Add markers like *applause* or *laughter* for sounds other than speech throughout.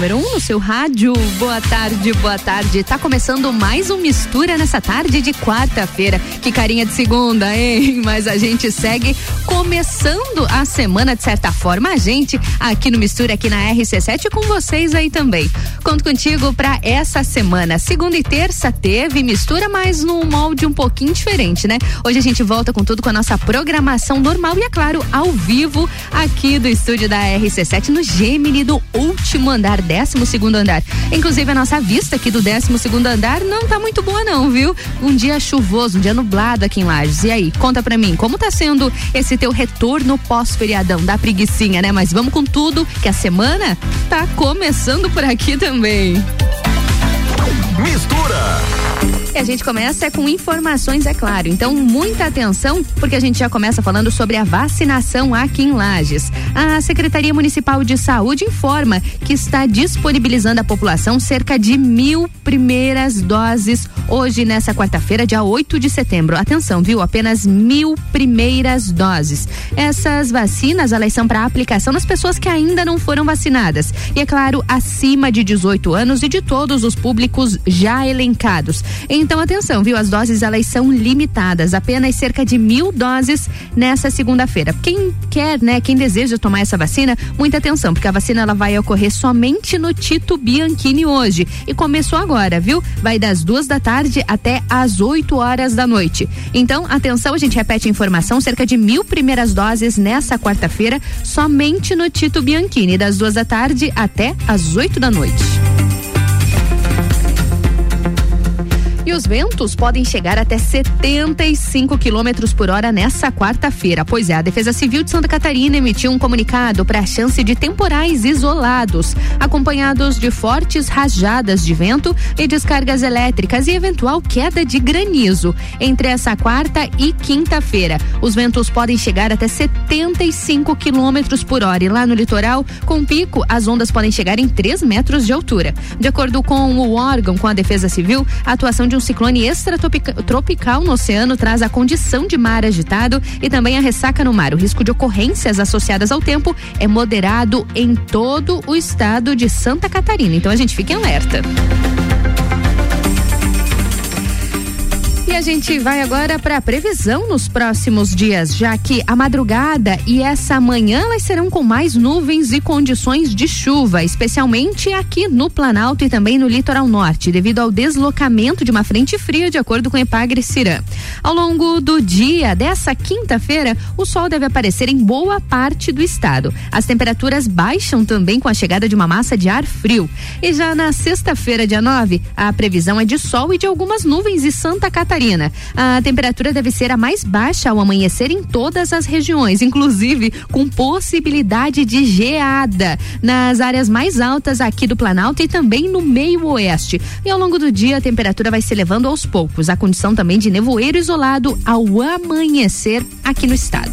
número 1 um no seu rádio. Boa tarde, boa tarde. Tá começando mais um Mistura nessa tarde de quarta-feira. Que carinha de segunda, hein? *laughs* Mas a gente segue começando a semana de certa forma. A gente aqui no Mistura, aqui na RC7 com vocês aí também. Conto contigo para essa semana. Segunda e terça teve mistura, mas num molde um pouquinho diferente, né? Hoje a gente volta com tudo com a nossa programação normal e, é claro, ao vivo aqui do estúdio da RC7 no Gemini do último andar, 12 segundo andar. Inclusive a nossa vista aqui do 12 segundo andar não tá muito boa não, viu? Um dia chuvoso, um dia nublado aqui em Lages. E aí, conta pra mim, como tá sendo esse teu retorno pós-feriadão da preguiçinha, né? Mas vamos com tudo, que a semana tá começando por aqui também. Mistura e a gente começa com informações, é claro. Então, muita atenção, porque a gente já começa falando sobre a vacinação aqui em Lages. A Secretaria Municipal de Saúde informa que está disponibilizando à população cerca de mil primeiras doses hoje, nessa quarta-feira, dia 8 de setembro. Atenção, viu? Apenas mil primeiras doses. Essas vacinas, elas são para aplicação nas pessoas que ainda não foram vacinadas. E, é claro, acima de 18 anos e de todos os públicos já elencados. Em então, atenção, viu? As doses elas são limitadas, apenas cerca de mil doses nessa segunda-feira. Quem quer, né? Quem deseja tomar essa vacina, muita atenção, porque a vacina ela vai ocorrer somente no Tito Bianchini hoje. E começou agora, viu? Vai das duas da tarde até às 8 horas da noite. Então, atenção, a gente repete a informação: cerca de mil primeiras doses nessa quarta-feira, somente no Tito Bianchini, das duas da tarde até às 8 da noite. E os ventos podem chegar até 75 quilômetros por hora nessa quarta-feira. Pois é, a Defesa Civil de Santa Catarina emitiu um comunicado para a chance de temporais isolados, acompanhados de fortes rajadas de vento e descargas elétricas e eventual queda de granizo entre essa quarta e quinta-feira. Os ventos podem chegar até 75 quilômetros por hora e lá no litoral, com pico, as ondas podem chegar em 3 metros de altura. De acordo com o órgão, com a Defesa Civil, a atuação de um um ciclone extratropical no oceano traz a condição de mar agitado e também a ressaca no mar. O risco de ocorrências associadas ao tempo é moderado em todo o estado de Santa Catarina. Então a gente fica em alerta. E a gente vai agora para a previsão nos próximos dias, já que a madrugada e essa manhã elas serão com mais nuvens e condições de chuva, especialmente aqui no Planalto e também no litoral norte, devido ao deslocamento de uma frente fria, de acordo com o Epagre Cirã. Ao longo do dia dessa quinta-feira, o sol deve aparecer em boa parte do estado. As temperaturas baixam também com a chegada de uma massa de ar frio. E já na sexta-feira, dia 9, a previsão é de sol e de algumas nuvens em Santa Catarina A temperatura deve ser a mais baixa ao amanhecer em todas as regiões, inclusive com possibilidade de geada nas áreas mais altas aqui do Planalto e também no meio oeste. E ao longo do dia a temperatura vai se elevando aos poucos. A condição também de nevoeiro isolado ao amanhecer aqui no estado.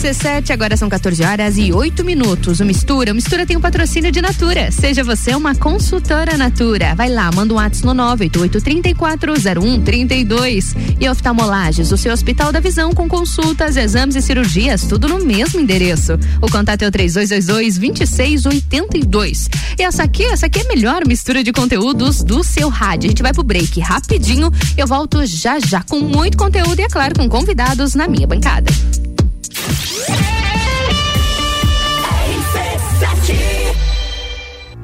RC7, agora são 14 horas e 8 minutos. O Mistura, o Mistura tem um patrocínio de Natura. Seja você uma consultora Natura. Vai lá, manda um WhatsApp no 988340132. E oftalmolages, o seu Hospital da Visão com consultas, exames e cirurgias, tudo no mesmo endereço. O contato é o 3222-2682. E essa aqui, essa aqui é a melhor mistura de conteúdos do seu rádio. A gente vai pro break rapidinho. Eu volto já já com muito conteúdo e, é claro, com convidados na minha bancada. Yeah!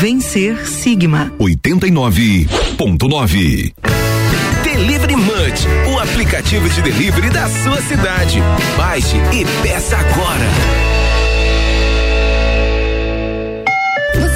Vencer Sigma. 89.9 Delivery Munch, o aplicativo de delivery da sua cidade. Baixe e peça agora.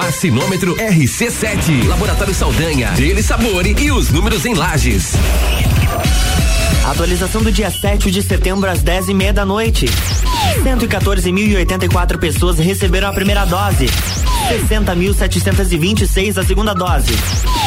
Vacinômetro RC7, Laboratório Saldanha, Dele Sabore e os números em lajes. Atualização do dia 7 de setembro às 10 e meia da noite. 114.084 pessoas receberam a primeira dose. 60.726 a segunda dose.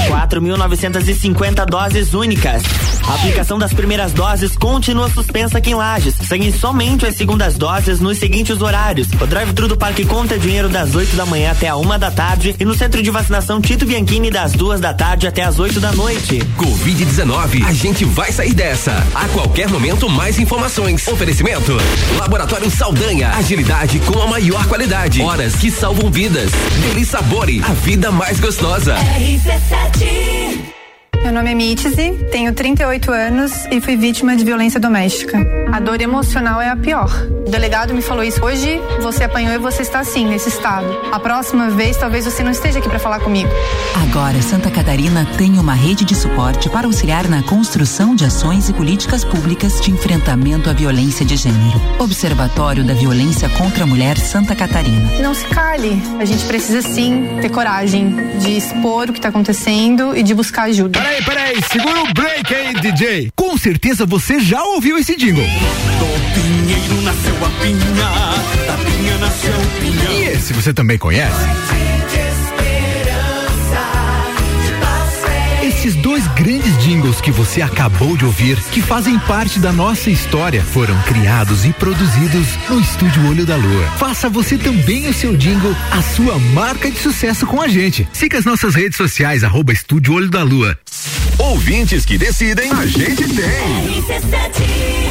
4.950 doses únicas. A aplicação das primeiras doses continua suspensa aqui em Lages. Seguem somente as segundas doses nos seguintes horários. O drive-thru do Parque Conta Dinheiro das 8 da manhã até a uma da tarde e no centro de vacinação Tito Bianchini das duas da tarde até as 8 da noite. Covid-19, a gente vai sair dessa. A qualquer momento, mais informações. Oferecimento: Laboratório Saldanha. Agilidade com a maior qualidade. Horas que salvam vidas. Deli Sabore, a vida mais gostosa. RC7 meu nome é Mitzi, tenho 38 anos e fui vítima de violência doméstica. A dor emocional é a pior. O delegado me falou isso. Hoje você apanhou e você está assim, nesse estado. A próxima vez talvez você não esteja aqui para falar comigo. Agora Santa Catarina tem uma rede de suporte para auxiliar na construção de ações e políticas públicas de enfrentamento à violência de gênero. Observatório da Violência contra a Mulher Santa Catarina. Não se cale. A gente precisa sim ter coragem de expor o que está acontecendo e de buscar ajuda. Peraí, peraí, segura o break aí, DJ. Com certeza você já ouviu esse jingle. Do pinheiro nasceu a pinha, da pinha nasceu o pinhão. E esse você também conhece? Jingles que você acabou de ouvir, que fazem parte da nossa história, foram criados e produzidos no Estúdio Olho da Lua. Faça você também o seu jingle, a sua marca de sucesso com a gente. Siga as nossas redes sociais, arroba Estúdio Olho da Lua. Ouvintes que decidem, a gente tem.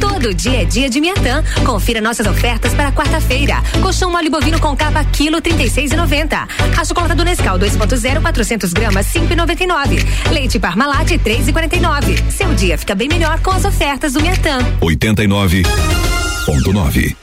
Todo dia é dia de Miatã. Confira nossas ofertas para quarta-feira. Colchão mole bovino com capa quilo 36,90. A chocolate do Nescau 2.0 400 gramas 5,99. Leite Parmalat 3,49. Seu dia fica bem melhor com as ofertas do Miatã. 89.9.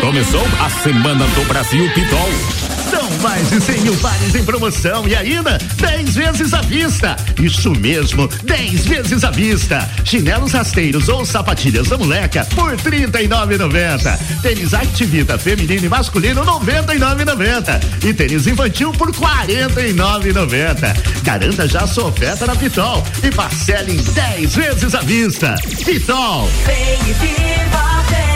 Começou a semana do Brasil Pitol. São mais de 100 mil pares em promoção e ainda 10 vezes à vista. Isso mesmo, 10 vezes à vista. Chinelos rasteiros ou sapatilhas da moleca por R$ 39,90. Tênis Activita feminino e masculino R$ 99,90. E tênis infantil por R$ 49,90. Garanta já sua oferta na Pitol e parcele em 10 vezes à vista. Pitol. Vem e viva, vem.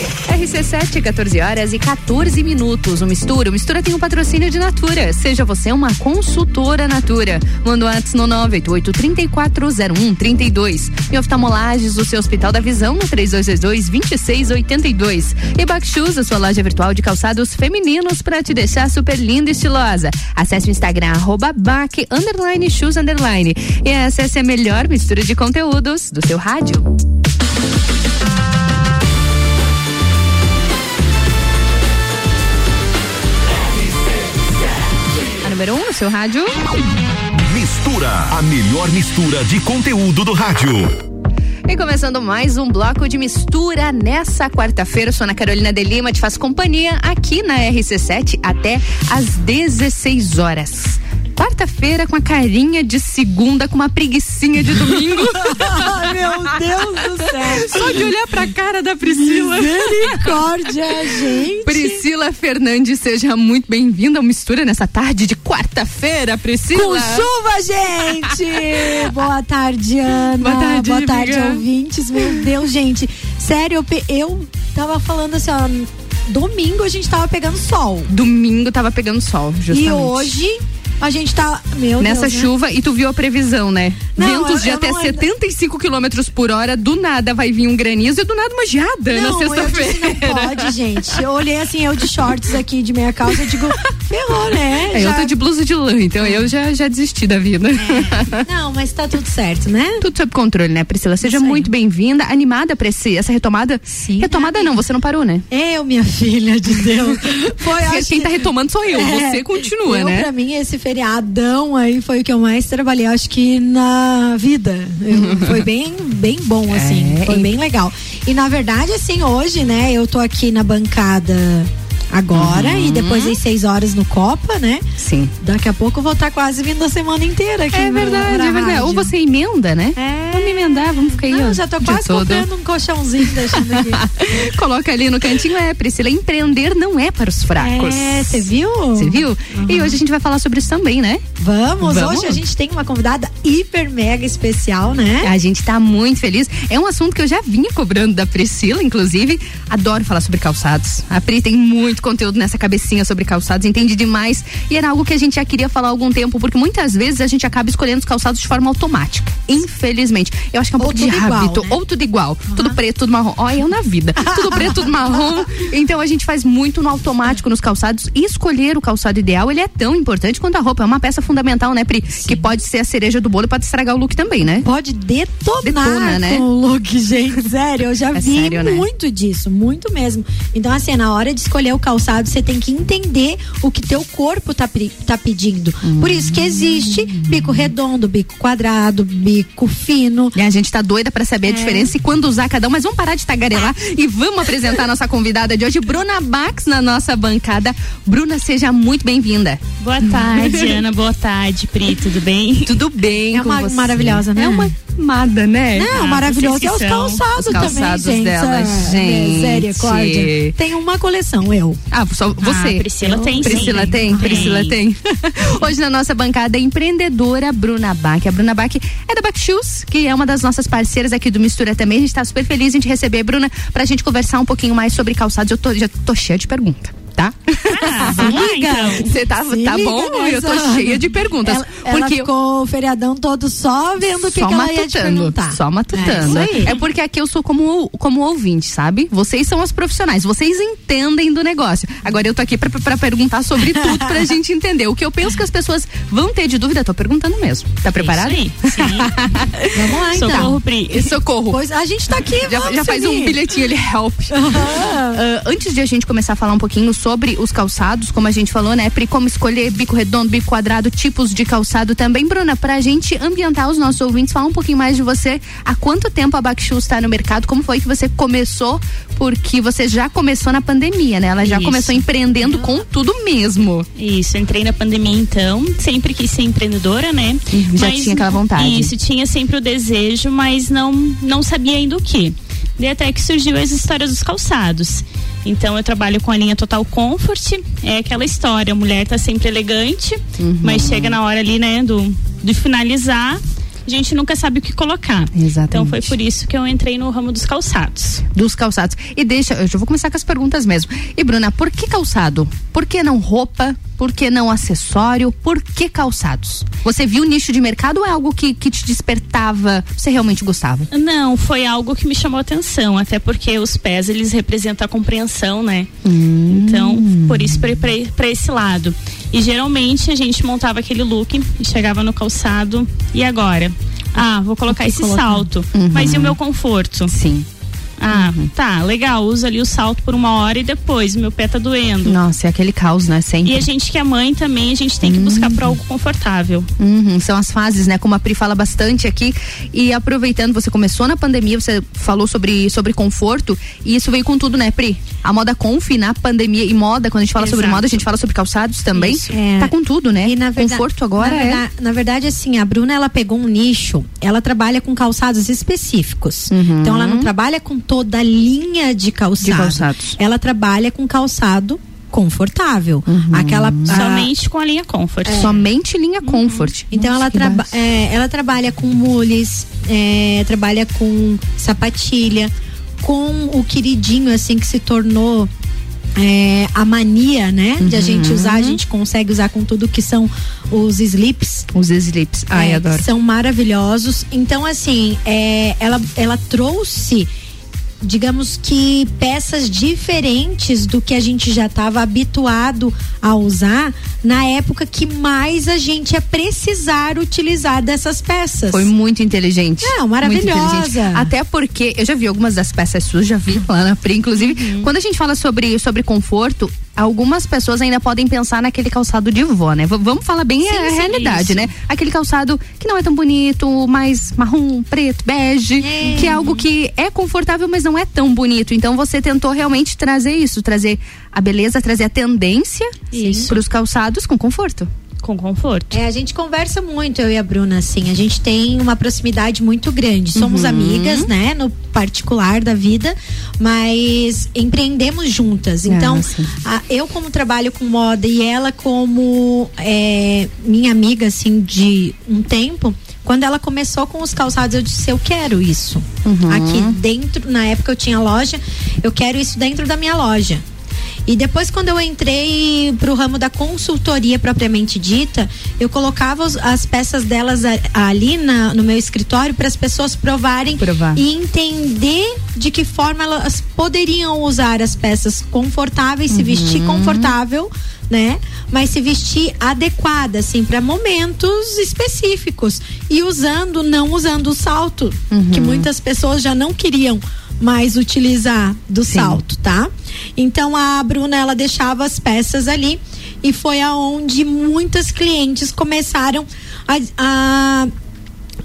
RC7, 14 horas e 14 minutos. O Mistura, o Mistura tem um patrocínio de Natura. Seja você uma consultora Natura. Manda o WhatsApp no 988 340132. E oftalmolages, o seu Hospital da Visão no 3222 2682. E Backshoes, a sua loja virtual de calçados femininos para te deixar super linda e estilosa. Acesse o Instagram arroba bac, underline shoes underline. E acesse a melhor mistura de conteúdos do seu rádio. Número 1 um no seu rádio. Mistura, a melhor mistura de conteúdo do rádio. E começando mais um bloco de mistura nessa quarta-feira, eu sou Ana Carolina de Lima, te faço companhia aqui na RC7 até às 16 horas. Quarta-feira com a carinha de segunda, com uma preguiçinha de domingo. *laughs* Meu Deus do céu. Só de olhar pra cara da Priscila. Misericórdia, gente. Priscila Fernandes, seja muito bem-vinda ao Mistura nessa tarde de quarta-feira, Priscila. Com chuva, gente! *laughs* Boa tarde, Ana. Boa tarde, Boa tarde, amiga. ouvintes. Meu Deus, gente. Sério, eu, tava falando assim, ó. Domingo a gente tava pegando sol. Domingo tava pegando sol, justamente. E hoje a gente tá. Meu Nessa Deus, né? chuva, e tu viu a previsão, né? Não, Ventos eu- de eu até não- 75 quilômetros por hora, do nada vai vir um granizo e do nada uma geada na Não, disse, sexta-feira. não pode, gente. Eu olhei assim, eu de shorts aqui, de meia calça, eu digo, *laughs* ferrou, né? É, eu Já- tô de blusa de lã, então eu já, já desisti da vida. Não, mas tá tudo certo, né? Tudo sob controle, né, Priscila? Seja Isso muito bem-vinda, animada pra esse, essa retomada. Sim. Retomada não, você não parou, né? Eu, minha filha de Deus. Foi, *laughs* Quem- acho Quem que- tá retomando sou eu, É, você continua, eu, né? Pra mim, esse feriadão aí foi o que eu mais trabalhei, acho que na vida. Eu- *laughs* foi bem, bem bom, assim. É, foi e- bem legal. E na verdade, assim, hoje, né, eu tô aqui na bancada agora Uhum. e depois às seis horas no Copa, né? Sim. Daqui a pouco eu vou estar quase vindo a semana inteira aqui. É no- verdade, na é verdade. rádio. Ou você emenda, né? É. Vamos emendar, vamos ficar aí. Não, ó, já tô quase todo. comprando um colchãozinho deixando aqui. *laughs* Coloca ali no cantinho, é, Priscila, empreender não é para os fracos. É, você viu? Você viu? E hoje a gente vai falar sobre isso também, né? Vamos, Vamos. hoje a gente tem uma convidada hiper mega especial, né? A gente tá muito feliz. É um assunto que eu já vinha cobrando da Priscila, inclusive. Adoro falar sobre calçados. A Pri tem muito conteúdo nessa cabecinha sobre calçados, entende demais. E era algo que a gente já queria falar há algum tempo, porque muitas vezes a gente acaba escolhendo os calçados de forma automática. Infelizmente. Eu acho que é um Ou pouco de tudo igual, hábito. né? Ou tudo igual. Tudo preto, tudo marrom. Olha, eu na vida. *laughs* tudo preto, tudo marrom. Então a gente faz muito no automático nos calçados. E escolher o calçado ideal, ele é tão importante quanto a roupa. É uma peça fundamental, né, Pri? Que pode ser a cereja do bolo e pode estragar o look também, né? Pode detonar Detona, né? o look, gente. Sério, eu já *laughs* É vi sério, né? muito disso, muito mesmo. Então, assim, na hora de escolher o calçado, você tem que entender o que teu corpo tá, tá pedindo. Por isso que existe bico redondo, bico quadrado, bico fino. E a gente tá doida pra saber a É. diferença e quando usar cada um, mas vamos parar de tagarelar e vamos apresentar a nossa convidada de hoje, Bruna Bax, na nossa bancada. Bruna, seja muito bem-vinda. Boa tarde, Ana. Boa tarde, Pri. Tudo bem? Tudo bem É com uma você? maravilhosa, né? É uma amada, né? Não, Ah, maravilhoso. É os calçados, Os calçados também, gente. dela, Ah, gente. Misericórdia. Tem uma coleção, eu. Ah, só você. Ah, Priscila tem, sim. Priscila tem, Tem. Priscila tem. *laughs* Hoje na nossa bancada, a empreendedora Bruna Bach. A Bruna Bach é da Bach Shoes, que é uma das nossas parceiras aqui do Mistura também. A gente tá super feliz em te receber, Bruna, pra gente conversar um pouquinho mais sobre calçados. Eu tô, já tô cheia de pergunta. Tá? Ah, vamos lá, então. Você tá, Se tá liga bom? Eu tô cheia de perguntas. Ela, ela porque ficou o feriadão todo só vendo o que, que ela ia te perguntar. só matutando. É. É porque aqui eu sou como, como ouvinte, sabe? Vocês são as profissionais, vocês entendem do negócio. Agora eu tô aqui pra, pra perguntar sobre tudo pra gente *laughs* entender. O que eu penso que as pessoas vão ter de dúvida, tô perguntando mesmo. Tá preparado? Isso aí, sim. *laughs* Vamos lá, então. Socorro, Pri. Socorro. Pois a gente tá aqui, Já, já faz um bilhetinho ali, help. Ah, antes de a gente começar a falar um pouquinho sobre os calçados, como a gente falou, né, Pri, como escolher bico redondo, bico quadrado, tipos de calçado também, Bruna, pra gente ambientar os nossos ouvintes, falar um pouquinho mais de você. Há quanto tempo a Bakshu está no mercado? Como foi que você começou? Porque você já começou na pandemia, né? Ela já Isso. começou empreendendo com tudo mesmo. Isso, entrei na pandemia então, sempre quis ser empreendedora, né? Uhum, já tinha aquela vontade. Isso, tinha sempre o desejo, mas não, não sabia ainda o que. Daí até que surgiu as histórias dos calçados. Então eu trabalho com a linha Total Comfort, é aquela história, a mulher tá sempre elegante, Uhum. mas chega na hora ali, né, do, de finalizar, gente nunca sabe o que colocar. Exatamente. Então foi por isso que eu entrei no ramo dos calçados. Dos calçados. E deixa, eu já vou começar com as perguntas mesmo. E Bruna, por que calçado? Por que não roupa? Por que não acessório? Por que calçados? Você viu o nicho de mercado ou é algo que, que te despertava? Você realmente gostava? Não, foi algo que me chamou atenção, até porque os pés eles representam a compreensão, né? Hum. Então, por isso para esse lado. E geralmente a gente montava aquele look e chegava no calçado e agora? Ah, vou colocar esse colocar? salto. Uhum. Mas e o meu conforto? Sim. Ah, tá, legal. Uso ali o salto por uma hora e depois meu pé tá doendo. Nossa, é aquele caos, né? Sempre. E a gente que é mãe também, a gente tem que buscar por algo confortável. Uhum, são as fases, né? Como a Pri fala bastante aqui. E aproveitando, você começou na pandemia, você falou sobre, sobre conforto, e isso veio com tudo, né, Pri? A moda conf na pandemia e moda, quando a gente fala sobre Exato. moda, a gente fala sobre calçados também. Isso. É. Tá com tudo, né? E na verdade, conforto agora na é. verdade, na verdade, assim, a Bruna ela pegou um nicho, ela trabalha com calçados específicos. Uhum. Então ela não trabalha com toda a linha de calçado. De calçados. Ela trabalha com calçado confortável. Uhum. Aquela a- Somente com a linha comfort. Somente linha comfort. Então Nossa, ela, que traba básico. é, ela trabalha com mules, é, trabalha com sapatilha, com o queridinho assim que se tornou é, a mania, né? De a Uhum. gente usar, a gente consegue usar com tudo que são os slips. Os slips. Ai, É, adoro. São maravilhosos. Então, assim, é, ela, ela trouxe, digamos que peças diferentes do que a gente já estava habituado a usar na época que mais a gente ia precisar utilizar dessas peças. Foi muito inteligente. Não, Muito maravilhosa. inteligente. Até porque eu já vi algumas das peças suas, já vi lá na Pri, inclusive. Uhum. Quando a gente fala sobre, sobre conforto, algumas pessoas ainda podem pensar naquele calçado de vó, né? V- vamos falar bem a sim, realidade, isso. né? Aquele calçado que não é tão bonito, mais marrom, preto, bege, que é algo que é confortável, mas não é tão bonito. Então você tentou realmente trazer isso, trazer a beleza, trazer a tendência para os calçados com conforto. Com conforto. É, a gente conversa muito, eu e a Bruna, assim. A gente tem uma proximidade muito grande. Somos Uhum. amigas, né? No particular da vida, mas empreendemos juntas. Então, Ah, sim. a- eu, como trabalho com moda e ela, como é, minha amiga, assim, de um tempo. Quando ela começou com os calçados, eu disse: Eu quero isso. Uhum. Aqui dentro, na época eu tinha loja, eu quero isso dentro da minha loja. E depois, quando eu entrei pro ramo da consultoria propriamente dita, eu colocava os- as peças delas a- ali na- no meu escritório para as pessoas provarem Provar. e entender de que forma elas poderiam usar as peças confortáveis, se vestir confortável, né? Mas se vestir adequada, assim, para momentos específicos. E usando, não usando o salto, que muitas pessoas já não queriam mais utilizar do salto, tá? Então a Bruna ela deixava as peças ali e foi aonde muitas clientes começaram a, a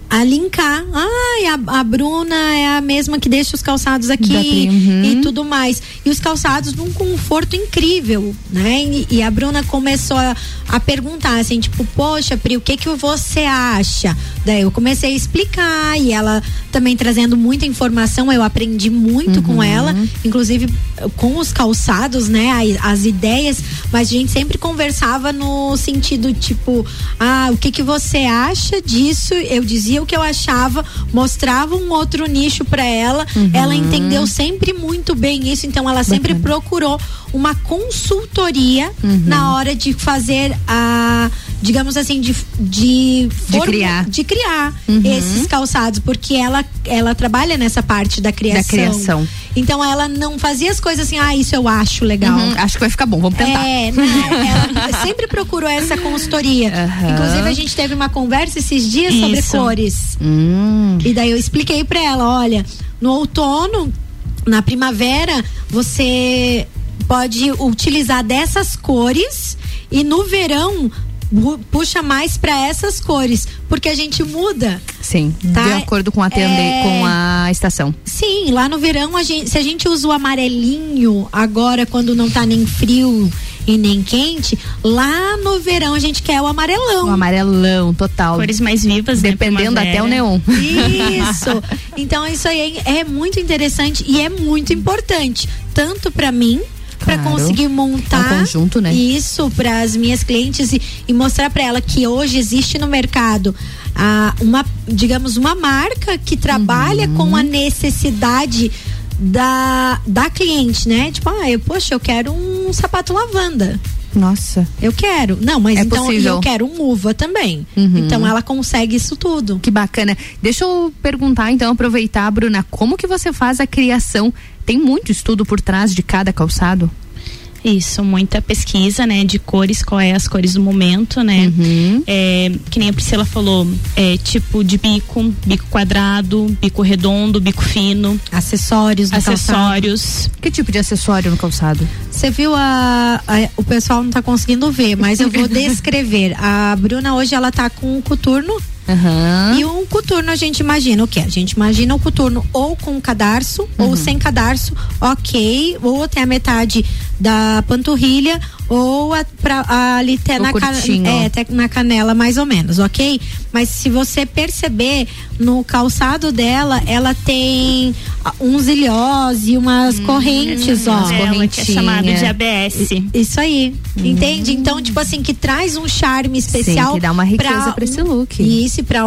a linkar. Ai, a, a Bruna é a mesma que deixa os calçados aqui uhum. e tudo mais. E os calçados num conforto incrível, né? E, e a Bruna começou a, a perguntar assim, tipo, poxa, Pri, o que que você acha? Daí eu comecei a explicar e ela também trazendo muita informação, eu aprendi muito com ela, inclusive com os calçados, né? a- As ideias, mas a gente sempre conversava no sentido tipo, ah, o que que você acha disso? Eu dizia o que eu achava, mostrava um outro nicho para ela. Ela entendeu sempre muito bem isso, então ela sempre procurou uma consultoria na hora de fazer a, digamos assim, de de, forma- criar. de criar Uhum. esses calçados, porque ela ela trabalha nessa parte da criação. Da criação. Então ela não fazia as coisas assim, ah, isso eu acho legal. Uhum, acho que vai ficar bom, vamos tentar. É, não, ela *laughs* sempre procurou essa consultoria. Aham. Inclusive, a gente teve uma conversa esses dias sobre Isso. cores. Hum. E daí eu expliquei pra ela: olha, no outono, na primavera, você pode utilizar dessas cores e no verão puxa mais pra essas cores, porque a gente muda. Sim, Tá? de acordo com a tende, É. com a estação. Sim, lá no verão, a gente, se a gente usa o amarelinho agora, quando não tá nem frio e nem quente, lá no verão a gente quer o amarelão. O amarelão, total. Cores mais vivas, né, Dependendo primavera. até o neon. Isso. *laughs* Então isso aí é muito interessante e é muito importante, tanto pra mim para Claro. conseguir montar É um conjunto, né? isso para as minhas clientes e, e mostrar para ela que hoje existe no mercado a, uma, digamos, uma marca que trabalha com a necessidade da, da cliente, né? Tipo, ah, eu, poxa, eu quero um sapato lavanda. Nossa. Eu quero. Não, mas É então possível. eu quero um uva também. Uhum. Então ela consegue isso tudo. Que bacana. Deixa eu perguntar, então, aproveitar, Bruna, como que você faz a criação? Tem muito estudo por trás de cada calçado? Isso, muita pesquisa, né, de cores, qual é as cores do momento, né? Uhum. É, que nem a Priscila falou, é tipo de bico, bico quadrado, bico redondo, bico fino. Acessórios no Acessórios. Que tipo de acessório no calçado? Você viu a, a- o pessoal não tá conseguindo ver, mas eu vou *laughs* descrever. A Bruna hoje ela tá com um coturno. E um coturno a gente imagina o quê? A gente imagina o coturno ou com cadarço ou sem cadarço, ok, ou até a metade da panturrilha ou a, pra, ali até na, curtinho. é, até na canela mais ou menos, ok? Mas se você perceber no calçado dela, ela tem uns ilhós e umas correntes, ó. Ela que é chamado de ABS. Isso aí, entende? Então, tipo assim, que traz um charme especial. Sim, que dá uma riqueza pra esse look. Isso, e pra,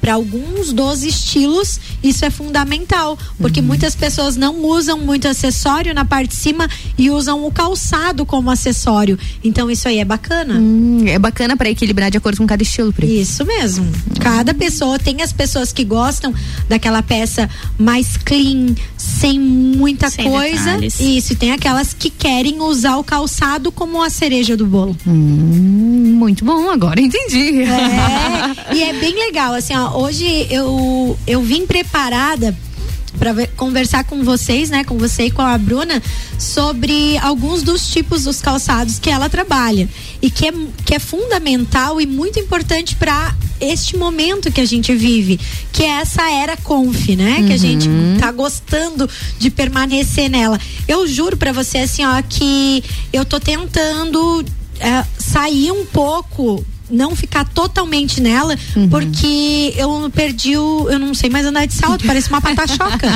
pra alguns dos estilos, isso é fundamental. Porque Uhum. muitas pessoas não usam muito acessório na parte de cima e usam o calçado como acessório. Então, isso aí é bacana. Hum, é bacana pra equilibrar de acordo com cada estilo, Pri. Isso mesmo. Cada pessoa tem as pessoas que gostam daquela peça mais clean, sem muita Sem coisa. detalhes. Isso, e tem aquelas que querem usar o calçado como a cereja do bolo. Hum, muito bom, agora entendi. É, e é bem legal, assim, ó, hoje eu, eu vim preparada para conversar com vocês, né, com você e com a Bruna, sobre alguns dos tipos dos calçados que ela trabalha e que é, que é fundamental e muito importante para este momento que a gente vive, que é essa era conf, né, que a gente tá gostando de permanecer nela. Eu juro para você assim, ó, que eu tô tentando é, sair um pouco não ficar totalmente nela, porque eu perdi o. Eu não sei mais andar de salto, parece uma patachoca.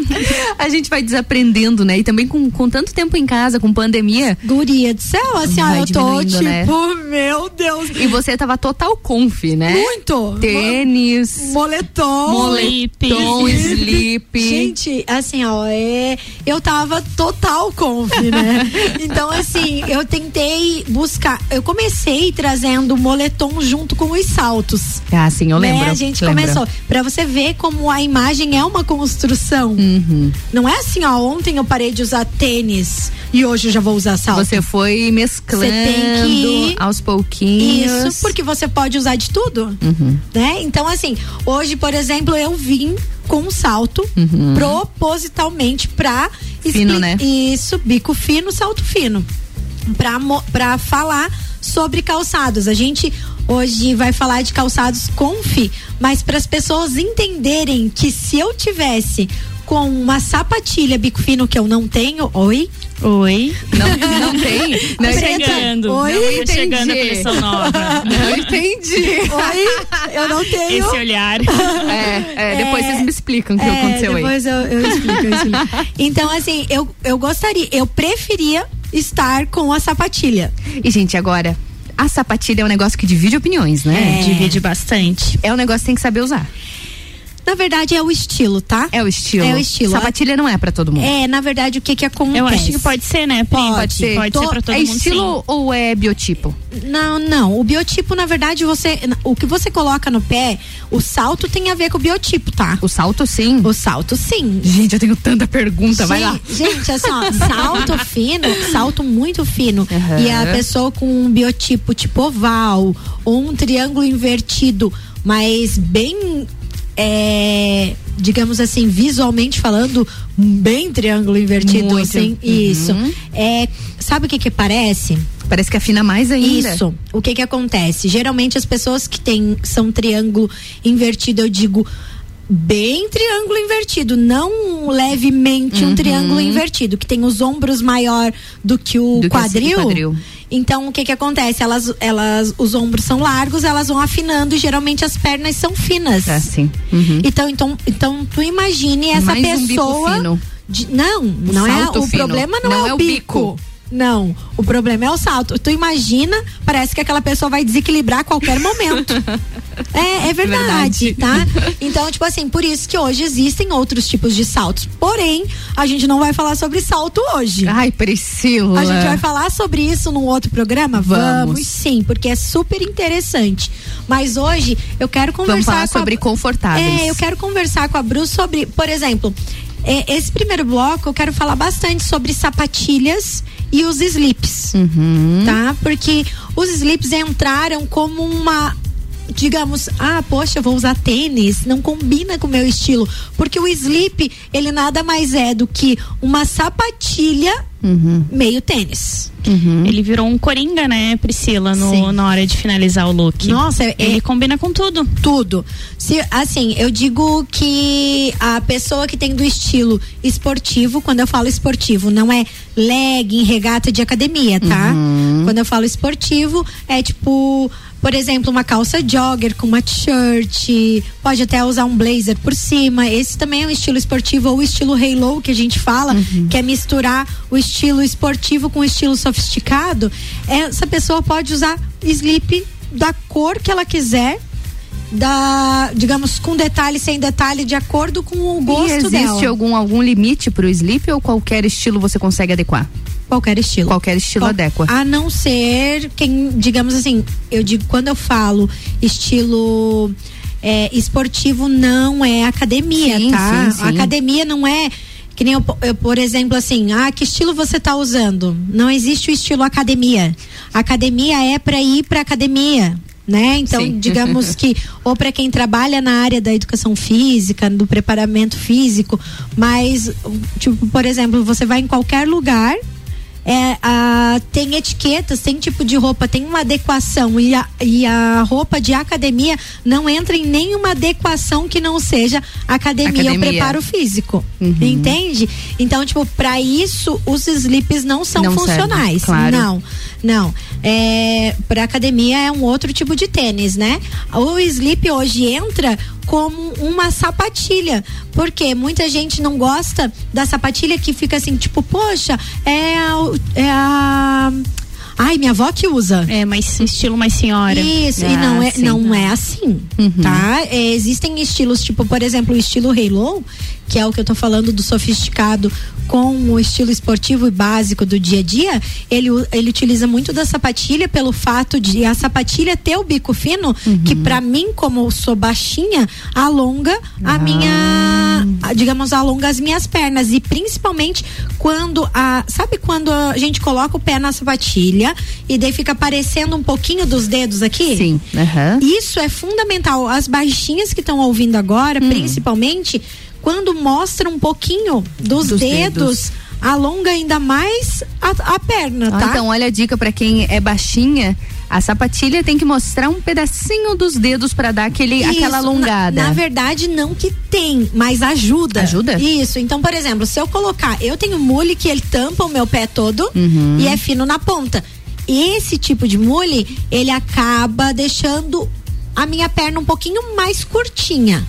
*laughs* a gente vai desaprendendo, né? E também com, com tanto tempo em casa, com pandemia. Guria do céu, assim, ó, eu tô diminuindo, tipo, né? meu Deus. E você tava total conf, né? Muito. Tênis. Moletom. Moletom, slip. Gente, assim, ó, é, eu tava total conf, né? *laughs* então, assim, eu tentei buscar. Eu comecei trazendo moletom junto com os saltos. Ah, sim, eu Né? lembro. A gente lembro. começou. Pra você ver como a imagem é uma construção. Uhum. Não é assim, ó. Ontem eu parei de usar tênis e hoje eu já vou usar salto. Você foi mesclando Você tem que ir- aos pouquinhos. Isso, porque você pode usar de tudo. Uhum. Né? Então, assim, hoje, por exemplo, eu vim com um salto Uhum. propositalmente pra Fino, né? Isso, bico fino, salto fino. Pra, pra falar sobre calçados. A gente hoje vai falar de calçados conf, mas para as pessoas entenderem que se eu tivesse com uma sapatilha bico fino que eu não tenho, oi? Oi. Não, não tem? *laughs* Não Tá entendi. chegando. Oi, Não, tá entendi. chegando a versão nova. Não entendi. Oi? Eu não tenho. Esse olhar. É, é, depois É, vocês me explicam o que É, aconteceu aí. depois eu, eu explico, eu explico. *laughs* Então, assim, eu, eu gostaria, eu preferia estar com a sapatilha. E, gente, agora, a sapatilha é um negócio que divide opiniões, né? É. Divide bastante. É um negócio que tem que saber usar. Na verdade, é o estilo, tá? É o estilo. É o estilo. Sapatilha não é pra todo mundo. É, na verdade, o que que acontece? Eu acho que pode ser, né, Pri? Pode ser. Pode Tô- ser pra todo é mundo. estilo ou é biotipo? Não, não. O biotipo, na verdade, você. O que você coloca no pé, o salto tem a ver com o biotipo, tá? O salto sim? O salto sim. Gente, eu tenho tanta pergunta, vai lá. Gente, assim, ó, salto *laughs* fino, salto muito fino. Aham. E a pessoa com um biotipo tipo oval ou um triângulo invertido, mas bem. É, digamos assim, visualmente falando, bem triângulo invertido, Muito. assim, Uhum. isso. É, sabe o que que parece? Parece que afina mais ainda. Isso. O que que acontece? Geralmente as pessoas que têm são triângulo invertido, eu digo bem triângulo invertido, não levemente um Uhum. triângulo invertido, que tem os ombros maior do que o Do que quadril. o quadril. Então o que que acontece? Elas, elas, os ombros são largos, elas vão afinando e geralmente as pernas são finas. É assim. Uhum. Então, então, então tu imagine essa Mais um pessoa. fino. de- não, não é o fino. problema não, Não é, é o o bico. bico. Não, o problema é o salto. Tu imagina, parece que aquela pessoa vai desequilibrar a qualquer momento. *laughs* É, é verdade, tá? Então, tipo assim, por isso que hoje existem outros tipos de saltos. Porém, a gente não vai falar sobre salto hoje. Ai, Priscila. A gente vai falar sobre isso num outro programa? Vamos. Vamos sim, porque é super interessante. Mas hoje eu quero conversar Vamos falar com a- sobre confortáveis. É, eu quero conversar com a Bru sobre, por exemplo, é, esse primeiro bloco eu quero falar bastante sobre sapatilhas e os slips, Uhum. tá? Porque os slips entraram como uma digamos, ah, poxa, eu vou usar tênis, não combina com o meu estilo, porque o slip, ele nada mais é do que uma sapatilha meio tênis. Ele virou um coringa, né, Priscila, no, Sim. na hora de finalizar o look. Nossa, é- ele combina com tudo. Tudo. Se, assim, eu digo que a pessoa que tem do estilo esportivo, quando eu falo esportivo, não é legging, regata de academia, tá? Quando eu falo esportivo, é tipo, por exemplo, uma calça jogger com uma t-shirt, pode até usar um blazer por cima. Esse também é um estilo esportivo ou o estilo halo que a gente fala, que é misturar o estilo esportivo com o estilo sofisticado. Essa pessoa pode usar slip da cor que ela quiser da, digamos, com detalhe, sem detalhe, de acordo com o gosto e existe dela. algum algum limite pro slip ou qualquer estilo você consegue adequar? Qualquer estilo. Qualquer estilo Qual- adequa. A não ser quem, digamos assim, eu digo, quando eu falo estilo é, esportivo, não é academia, Sim, tá? sim, sim. Academia não é. Que nem eu, eu, por exemplo, assim, ah, que estilo você tá usando? Não existe o estilo academia. Academia é para ir pra academia. Né? Então, Sim. digamos que, *laughs* ou para quem trabalha na área da educação física, do preparamento físico, mas, tipo, por exemplo, você vai em qualquer lugar, é, a, tem etiquetas, tem tipo de roupa, tem uma adequação e a, e a roupa de academia não entra em nenhuma adequação que não seja academia, ou Academia. preparo físico. Uhum. Entende? Então, tipo, para isso os slips não são Não funcionais. servem, claro. Não, não. É, para academia é um outro tipo de tênis, né? O slip hoje entra como uma sapatilha, porque muita gente não gosta da sapatilha que fica assim, tipo, poxa, é a, é a Ai, minha avó que usa. É, mas estilo mais senhora. Isso, e Ah, não é, sim. não é assim, tá? É, existem estilos, tipo, por exemplo, o estilo Halo, que é o que eu tô falando do sofisticado com o estilo esportivo e básico do dia a dia, ele, ele utiliza muito da sapatilha pelo fato de a sapatilha ter o bico fino, que pra mim, como eu sou baixinha, alonga a minha, a- digamos, alonga as minhas pernas e principalmente quando a, sabe quando a gente coloca o pé na sapatilha e daí fica aparecendo um pouquinho dos dedos aqui? Sim. aham. Isso é fundamental. As baixinhas que estão ouvindo agora, Hum. principalmente, quando mostra um pouquinho dos, Dos dedos, dedos. alonga ainda mais a, a perna, Ah, tá? Então, olha a dica pra quem é baixinha. A sapatilha tem que mostrar um pedacinho dos dedos pra dar aquele, Isso, aquela alongada. Na, na verdade, não que tem, mas ajuda. Ajuda? Isso. Então, por exemplo, se eu colocar, eu tenho mule que ele tampa o meu pé todo Uhum. e é fino na ponta. Esse tipo de mule, ele acaba deixando a minha perna um pouquinho mais curtinha.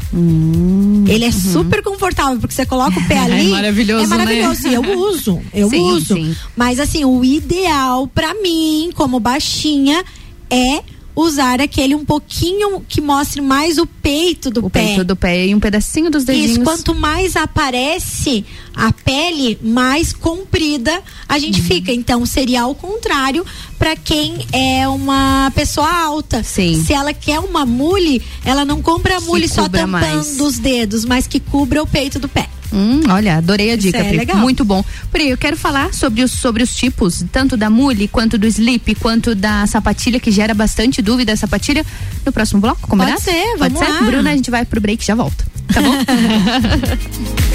Ele é super confortável, porque você coloca o pé Hum, *laughs* É ali. maravilhoso, É maravilhoso. né? E eu uso. Eu Sim, uso. sim. Mas assim, o ideal pra mim, como baixinha, é usar aquele um pouquinho que mostre mais o peito do O pé. peito do pé e um pedacinho dos dedinhos. Isso, quanto mais aparece a pele, mais comprida a gente Uhum. fica. Então, seria ao contrário para quem é uma pessoa alta. Sim. Se ela quer uma mule, ela não compra a mule só tampando mais. os dedos, mas que cubra o peito do pé. Hum, olha, adorei a dica, é Pri. legal. Muito bom. Pri, eu quero falar sobre os, sobre os tipos, tanto da mule, quanto do slip, quanto da sapatilha, que gera bastante dúvida a sapatilha, no próximo bloco, combinado? Pode ser, Pode vamos ser? lá. Bruna, a gente vai pro break e já volta. Tá bom? *laughs*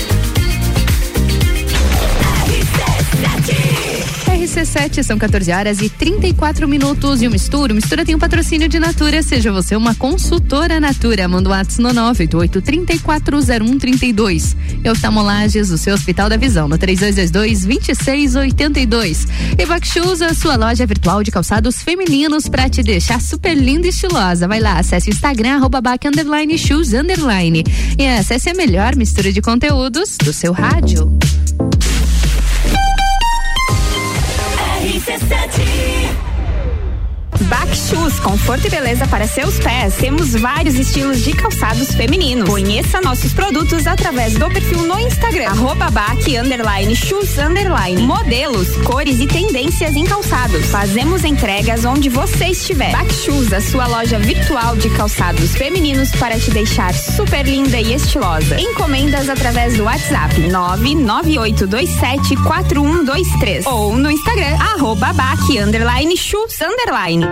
RC7, são 14 horas e 34 minutos e o Mistura. O Mistura tem um patrocínio de Natura. Seja você uma consultora Natura. Manda o WhatsApp no 988-340132. E oftalmolages, o seu Hospital da Visão, no 3222-2682. E Bakshoes, a sua loja virtual de calçados femininos pra te deixar super linda e estilosa. Vai lá, acesse o Instagram, arroba back, underline, shoes, underline. E acesse a melhor mistura de conteúdos do seu rádio. RC7 Back Shoes, conforto e beleza para seus pés. Temos vários estilos de calçados femininos. Conheça nossos produtos através do perfil no Instagram, arroba back, underline, shoes, underline. Modelos, cores e tendências em calçados. Fazemos entregas onde você estiver. Back Shoes, a sua loja virtual de calçados femininos para te deixar super linda e estilosa. Encomendas através do WhatsApp 998274123 ou no Instagram, arroba back, underline, shoes, underline.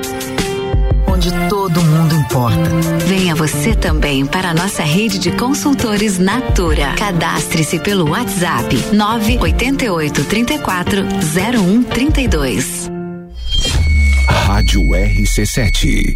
onde todo mundo importa. Venha você também para a nossa rede de consultores Natura. Cadastre-se pelo WhatsApp 988 34 0132. Rádio RC7.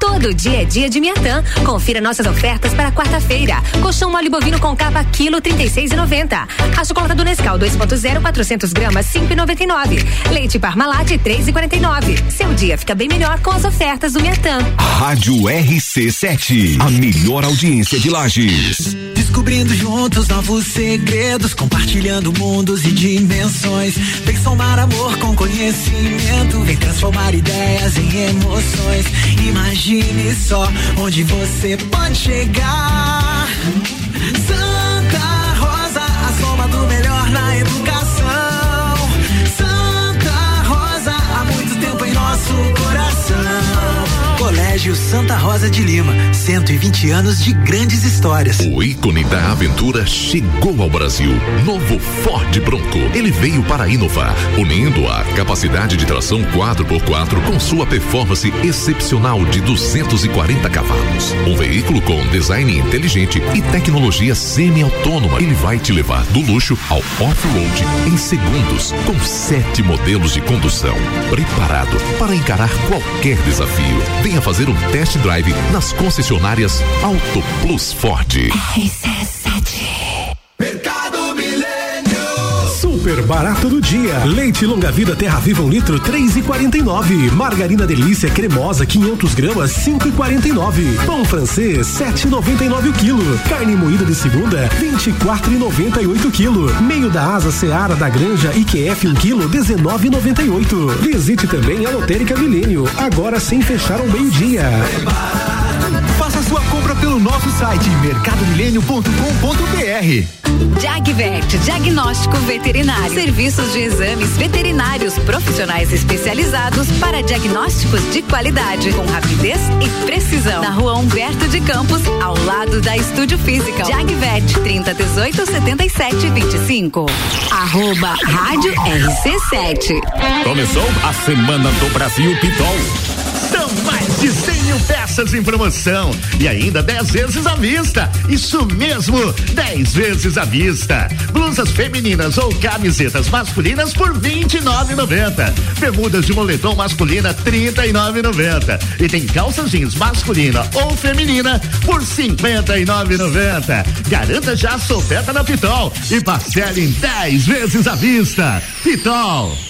Todo dia é dia de Miatã. Confira nossas ofertas para quarta-feira. Colchão mole bovino com capa quilo 36,90. A chocolate do Nescau 2.0 400 gramas 5,99. Leite Parmalat 3,49. Seu dia fica bem melhor com as ofertas do Miatã. Rádio RC7, a melhor audiência de Lages. Descobrindo juntos novos segredos, compartilhando mundos e dimensões. Vem somar amor com conhecimento, vem transformar ideias em emoções. Imagine só onde você pode chegar. Santa Rosa, a soma do melhor na educação. Santa Rosa, há muito tempo em nosso coração. Colégio Santa Rosa de Lima, 120 anos de grandes histórias. O ícone da aventura chegou ao Brasil. Novo Ford Bronco. Ele veio para inovar, unindo a capacidade de tração 4x4 com sua performance excepcional de 240 cavalos. Um veículo com design inteligente e tecnologia semi-autônoma. Ele vai te levar do luxo ao off-road em segundos, com sete modelos de condução. Preparado para encarar qualquer desafio. Venha um test drive nas concessionárias Auto Plus Ford. Mercado Super barato do dia. Leite longa vida Terra Viva um litro três e quarenta e nove. Margarina delícia cremosa 500 gramas cinco e quarenta e nove. Pão francês sete noventa e nove o quilo. Carne moída de segunda vinte e quatro e noventa e oito o quilo. Meio da asa Seara da Granja IQF um quilo dezenove e noventa e oito. Visite também a Lotérica Milênio agora sem fechar ao meio dia. Compra pelo nosso site mercadomilênio.com.br. Jagvet, diagnóstico veterinário. Serviços de exames veterinários profissionais especializados para diagnósticos de qualidade, com rapidez e precisão. Na rua Humberto de Campos, ao lado da Estúdio Física. Jagvet, 30 18 77 25. Arroba Rádio RC7. Começou a Semana do Brasil Pitol. Mais de 100 mil peças em promoção e ainda 10 vezes à vista. Isso mesmo, 10 vezes à vista. Blusas femininas ou camisetas masculinas por R$ 29,90. Bermudas de moletom masculina R$ 39,90. E tem calças jeans masculina ou feminina por R$ 59,90. Garanta já a sua oferta na Pitol e parcele em 10 vezes à vista. Pitol.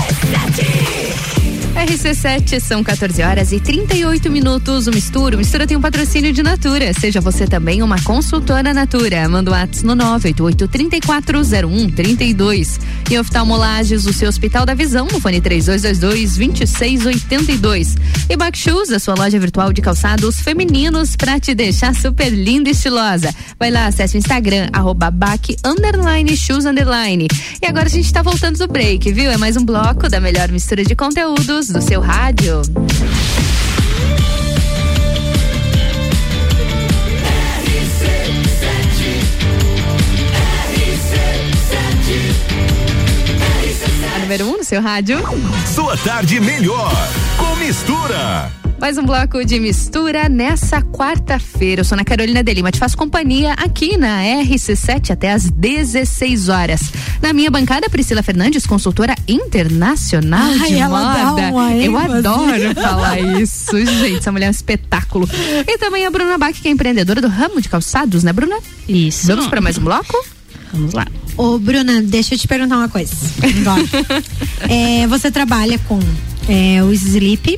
são 14 horas e 38 minutos. O Mistura. O Mistura tem um patrocínio de Natura. Seja você também uma consultora Natura. Manda o WhatsApp no 988-340132. E oftalmolages, o seu Hospital da Visão, no fone 3222-2682. E Back Shoes, a sua loja virtual de calçados femininos pra te deixar super linda e estilosa. Vai lá, acesse o Instagram, arroba back, underline, shoes, underline. E agora a gente tá voltando do break, viu? É mais um bloco da melhor mistura de conteúdos do seu rádio. A número 1 um no seu rádio. Sua tarde melhor com mistura. Mais um bloco de mistura nessa quarta-feira. Eu sou na Carolina de Lima, te faço companhia aqui na RC7 até às 16 horas. Na minha bancada, Priscila Fernandes, consultora internacional Ai, de moda. Eu adoro falar isso, gente. Essa mulher é um espetáculo. E também a Bruna Bach, que é empreendedora do ramo de calçados, né, Bruna? Isso. Vamos para mais um bloco? Vamos lá. Ô, Bruna, deixa eu te perguntar uma coisa. *laughs* É, você trabalha com é, o slip,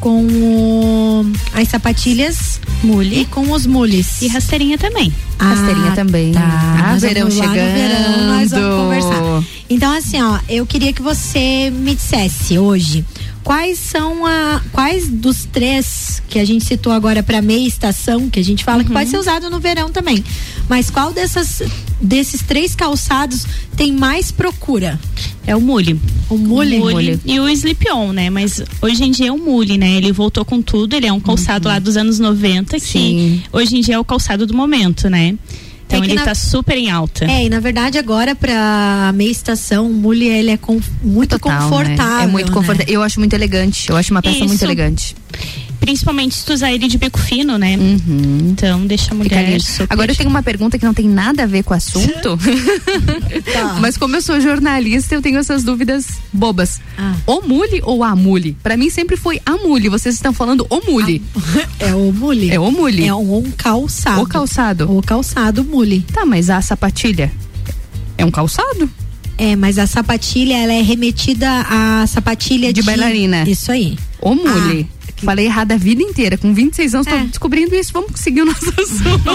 com o- as sapatilhas mule e com os mules. E rasteirinha também. Rasteirinha também. Tá. Ah, Nós verão vamos lá no chegando. verão, nós vamos conversar. Então, assim, ó, eu queria que você me dissesse hoje quais são a quais dos três que a gente citou agora para meia estação, que a gente fala que pode ser usado no verão também. Mas qual dessas desses três calçados tem mais procura? É o mule. O mule? Mule. E o slip-on, né? Mas hoje em dia é o mule, né? Ele voltou com tudo, ele é um calçado lá dos anos 90, que hoje em dia é o calçado do momento, né? Então É ele na- tá super em alta. É, e na verdade agora pra meia estação, o mule ele é com- muito Total, né? confortável. É muito né? confortável. Eu acho muito elegante. Eu acho uma peça Isso. muito elegante. Principalmente se tu usar ele de bico fino, né? Então deixa a Uhum. Mulher super... Agora eu tenho uma pergunta que não tem nada a ver com o assunto. *laughs* Tá. Mas como eu sou jornalista, eu tenho essas dúvidas bobas. Ah. O mule ou a mule? Pra mim sempre foi a mule. Vocês estão falando o mule. *laughs* É o mule. É o mule. É um calçado. O calçado. O calçado mule. Tá, mas a sapatilha é um calçado? É, mas a sapatilha, ela é remetida à sapatilha de, De bailarina. Isso aí. O mule. Falei errado a vida inteira. Com 26 anos, É. tô descobrindo isso. Vamos seguir o nosso *laughs* assunto.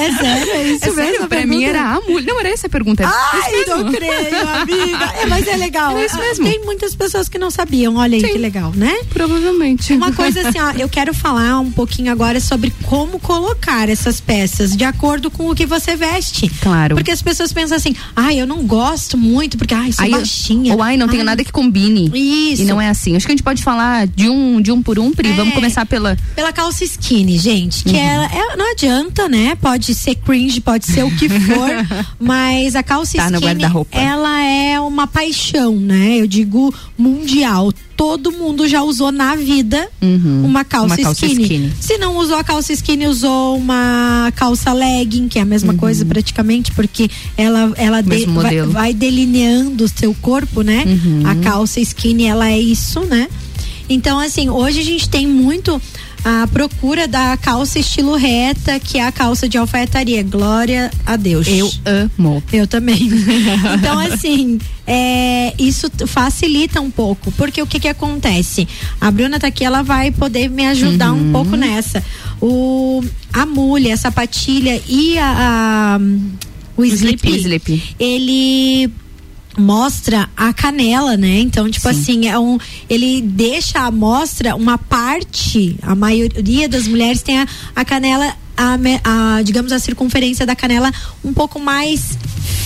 É sério, é isso É mesmo. sério, pra mim era a mule. Não, era essa a pergunta. Ai, Isso mesmo. não creio, amiga. É, mas é legal. É isso mesmo. Tem muitas pessoas que não sabiam. Olha aí que legal, né? Provavelmente. Uma coisa assim, ó, eu quero falar um pouquinho agora sobre como colocar essas peças de acordo com o que você veste. Claro. Porque as pessoas pensam assim, ai, eu não gosto muito, porque ai, sou Aí, baixinha. Ou ai, não tenho nada que combine. Isso. E não é assim. Acho que a gente pode falar de um, de um por um, Pri. É. Vamos começar pela. Pela calça skinny, gente, que Uhum. ela, ela não adianta, né? Pode ser cringe, pode ser o que for, *laughs* mas a calça Tá skinny, ela é uma paixão, né? Eu digo mundial. Todo mundo já usou na vida uma, calça Uhum. Uma calça skinny. skinny. Se não usou a calça skinny, usou uma calça legging, que é a mesma coisa praticamente, porque ela, ela de- Uhum. Vai, vai delineando o seu corpo, né? Uhum. A calça skinny, ela é isso, né? Então, assim, hoje a gente tem muito a procura da calça estilo reta, que é a calça de alfaiataria. Glória a Deus. Eu amo. Eu também. *laughs* então, assim, é, isso facilita um pouco, porque o que que acontece? A Bruna tá aqui, ela vai poder me ajudar um pouco nessa. O, a mulha, a sapatilha e a, a- o slip, O slip. ele mostra a canela, né? Então, tipo Sim. assim, é um, ele deixa a mostra uma parte, a maioria das mulheres tem a, a canela, a, a, digamos, a circunferência da canela um pouco mais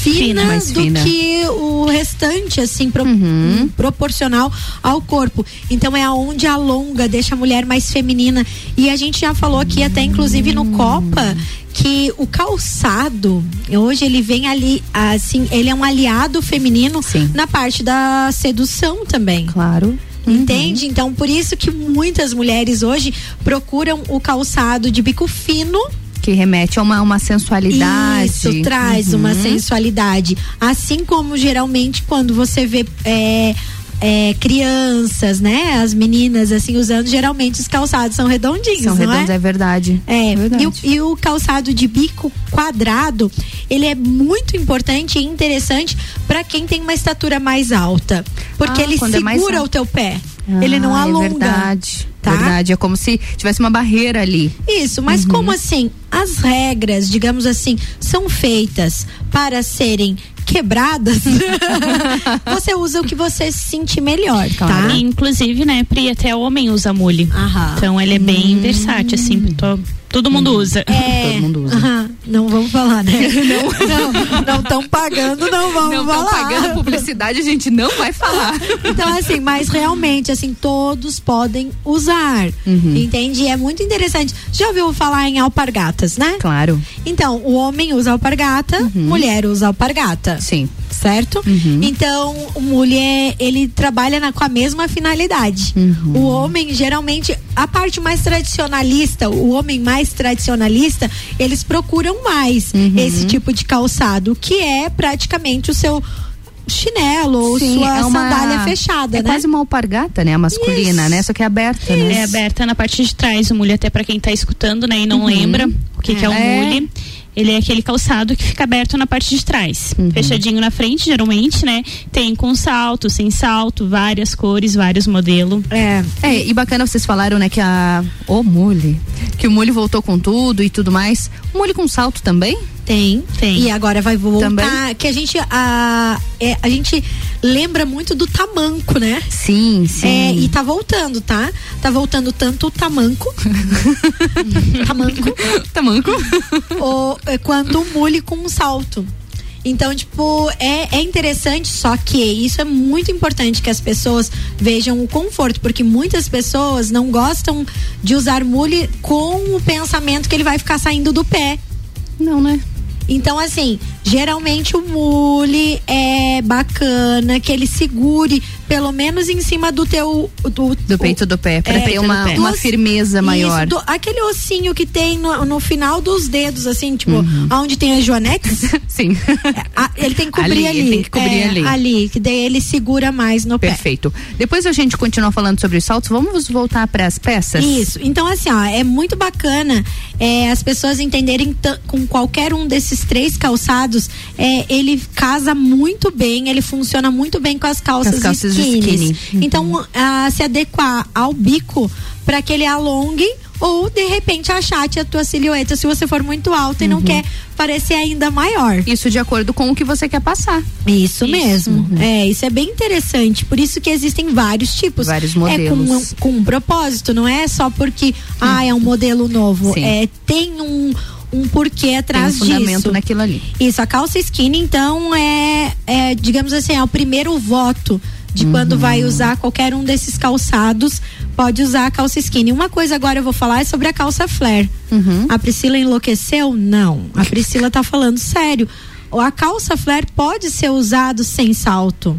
fina, Fina, do fina. que o restante, assim, pro- Uhum. proporcional ao corpo. Então é aonde alonga, deixa a mulher mais feminina. E a gente já falou aqui, até inclusive no Copa, que o calçado, hoje ele vem ali, assim, ele é um aliado feminino na parte da sedução também. Claro. Entende? Então, por isso que muitas mulheres hoje procuram o calçado de bico fino Que remete a uma, uma sensualidade. isso traz uma Uhum. sensualidade. Assim como geralmente quando você vê é, é, crianças, né? As meninas assim usando, geralmente os calçados são redondinhos, São não redondos, é? é verdade. É, verdade. E, o, e o calçado de bico quadrado, ele é muito importante e interessante para quem tem uma estatura mais alta, porque Ah, ele é segura o teu pé. ele não Ah, alonga. É verdade. Tá? Verdade. É como se tivesse uma barreira ali. Isso, mas Uhum. como assim? As regras, digamos assim, são feitas para serem quebradas. *laughs* você usa o que você se sentir melhor, tá? E, inclusive, né, Pri, até homem usa mule. Então ele é bem versátil, assim. to- *laughs* todo mundo usa. É, aham, não vamos falar, né? *laughs* Não estão pagando, não vamos Não falar. estão pagando publicidade, a gente não vai falar. Então, assim, mas realmente, assim, todos podem usar. Uhum. Entende? É muito interessante. Já ouviu falar em alpargatas, né? Claro. Então, o homem usa alpargata, mulher usa alpargata. Sim. Certo? Então, o mulher, ele trabalha na- com a mesma finalidade. Uhum. O homem, geralmente, a parte mais tradicionalista, o homem mais tradicionalista, eles procuram mais Uhum. esse tipo de calçado, que é praticamente o seu chinelo ou Sim, sua é uma- sandália fechada, É né? quase uma alpargata, né? A masculina, né? Só que é aberta, né? É aberta na parte de trás, o mule até pra quem tá escutando, né, e não Uhum. lembra o que, que é o É. mule. Ele é aquele calçado que fica aberto na parte de trás. Uhum. Fechadinho na frente, geralmente, né? Tem com salto, sem salto, várias cores, vários modelos. É. É, e bacana vocês falaram, né, que a. Ô, mule. Que o mule voltou com tudo e tudo mais. O mule com salto também? Tem. Tem. E agora vai voltar. Também? Que a gente, a, é, a gente lembra muito do tamanco, né? Sim, sim. É, e tá voltando, tá? Tá voltando tanto o tamanco. *laughs* tamanco. tamanco. o, é, quanto o mule com um salto. Então, tipo, é, é interessante, só que isso é muito importante que as pessoas vejam o conforto, porque muitas pessoas não gostam de usar mule com o pensamento que ele vai ficar saindo do pé. Não, né? Então, assim, geralmente o mule é bacana que ele segure pelo menos em cima do teu. Do, Do peito do pé, pra É, ter uma, do- uma firmeza maior. Isso, do- aquele ossinho que tem no, no final dos dedos, assim, tipo, Uhum. onde tem as joanetes. *laughs* Sim. ele tem que cobrir Ali, ali. ele tem que cobrir É, ali. Ali, que daí ele segura mais no pé. Perfeito. Depois a gente continua falando sobre os saltos. Vamos voltar para as peças? Isso. Então, assim, ó, é muito bacana é, as pessoas entenderem com qualquer um desses três calçados. É, ele casa muito bem, ele funciona muito bem com as calças, Com as calças skinny. Uhum. Então, a, se adequar ao bico para que ele alongue ou de repente achate a tua silhueta se você for muito alta e não Uhum. quer parecer ainda maior. Isso de acordo com o que você quer passar. Isso, mesmo. Uhum. É, isso é bem interessante. Por isso que existem vários tipos. Vários É com, modelos. com um propósito, não é só porque ah, é um modelo novo. Sim. É, tem um, um porquê atrás Tem um fundamento disso. naquilo ali. Isso, a calça skinny, então, é, é, digamos assim, é o primeiro voto de quando Uhum. vai usar qualquer um desses calçados, pode usar a calça skinny. Uma coisa agora eu vou falar é sobre a calça flare. Uhum. A Priscila enlouqueceu? Não. A Priscila tá falando sério. A calça flare pode ser usado sem salto.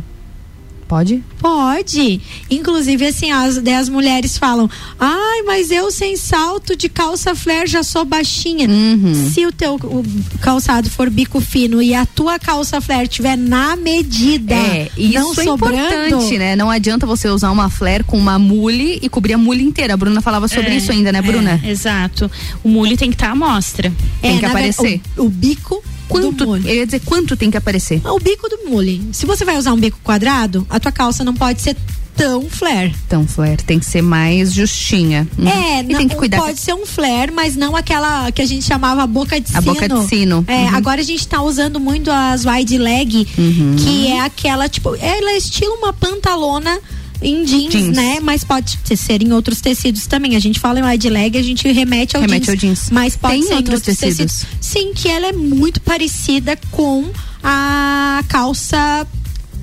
Pode? Pode. Inclusive, assim, as, as mulheres falam: ai, mas eu sem salto de calça flare já sou baixinha. Uhum. Se o teu o calçado for bico fino e a tua calça flare tiver na medida, É, isso não é sobrando, importante, né? Não adianta você usar uma flare com uma mule e cobrir a mule inteira. A Bruna falava sobre É, isso ainda, né, Bruna? é, exato. O mule tem que estar à mostra. Tem É, que aparecer. O, o bico Quanto? Eu ia dizer quanto tem que aparecer. O bico do mule. Se você vai usar um bico quadrado, a tua calça não pode ser tão flare. Então, flare tem que ser mais justinha. Uhum. É, e não, tem que cuidar. pode ser um flare, mas não aquela que a gente chamava boca de A sino. boca de sino. É, Uhum. agora a gente tá usando muito as wide leg, Uhum. que é aquela, tipo, ela é estilo uma pantalona em jeans, Jeans. né? Mas pode ser em outros tecidos também. A gente fala em wide leg, a gente remete ao Remete jeans. ao jeans. Mas pode Tem ser em outros outros tecidos? tecidos. Sim, que ela é muito parecida com a calça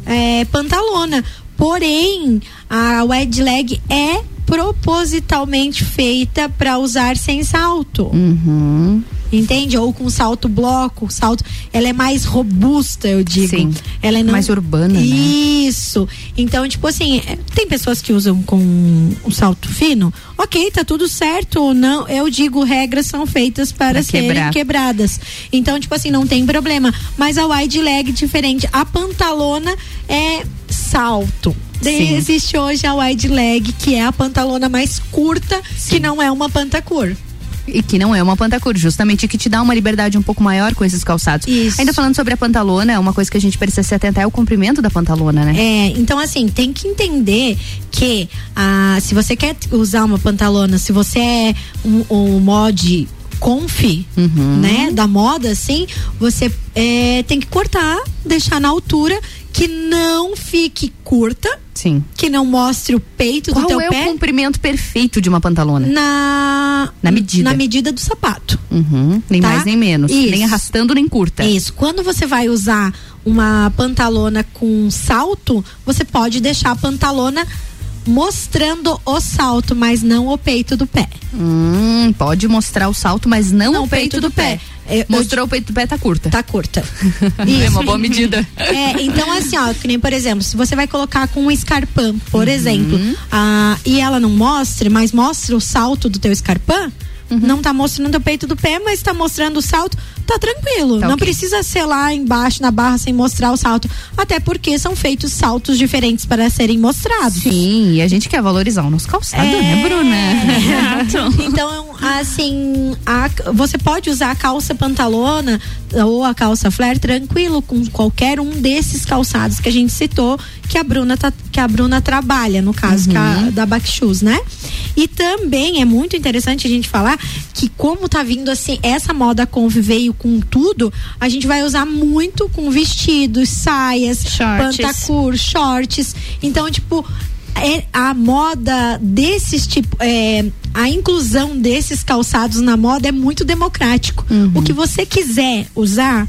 é, pantalona. Porém, a wide leg é propositalmente feita para usar sem salto. Uhum. Entende? Ou com salto bloco, salto, ela é mais robusta, eu digo. Sim. Ela é não... Mais urbana, né? Isso. Então, tipo assim, é, tem pessoas que usam com um salto fino. Ok, tá tudo certo ou não. Eu digo, regras são feitas para serem quebrar. quebradas. Então, tipo assim, não tem problema. Mas a wide leg diferente. A pantalona é salto. Daí Sim. existe hoje a wide leg, que é a pantalona mais curta, que não é uma pantacur. E que não é uma pantacur, justamente que te dá uma liberdade um pouco maior com esses calçados. Isso. Ainda falando sobre a pantalona, uma coisa que a gente precisa se atentar é o comprimento da pantalona, né? É, então assim, tem que entender que ah, se você quer usar uma pantalona, se você é um, um mod conf, né, da moda, assim, você é, tem que cortar, deixar na altura que não fique curta, Sim. que não mostre o peito Qual do teu é pé o comprimento perfeito de uma pantalona? na Na medida. na medida do sapato. Uhum. Nem Tá? mais nem menos. Isso. Nem arrastando nem curta. Isso. Quando você vai usar uma pantalona com salto, você pode deixar a pantalona mostrando o salto, mas não o peito do pé. Hum, pode mostrar o salto, mas não, Não o peito, do, pé. Eu- Mostrou o peito do pé, tá curta. Tá curta. *laughs* é uma boa medida. É, então assim, ó, que nem por exemplo, se você vai colocar com um escarpão, por exemplo, ah, e ela não mostre, mas mostra o salto do teu escarpão, não tá mostrando o peito do pé, mas tá mostrando o salto, tá tranquilo. Tá não ok. precisa ser lá embaixo na barra sem mostrar o salto. Até porque são feitos saltos diferentes para serem mostrados. Sim, e a gente quer valorizar o nosso calçado, né, Bruna? Exato. *laughs* então, assim, a- você pode usar a calça pantalona ou a calça flare tranquilo com qualquer um desses calçados que a gente citou, que a Bruna, tá- que a Bruna trabalha, no caso que a- da Backshoes, né? E também é muito interessante a gente falar que como tá vindo assim, essa moda conf veio com tudo, a gente vai usar muito com vestidos, saias, Shorts. pantacur, shorts. Então, tipo, é a moda desses tipo é, a inclusão desses calçados na moda é muito democrático o que você quiser usar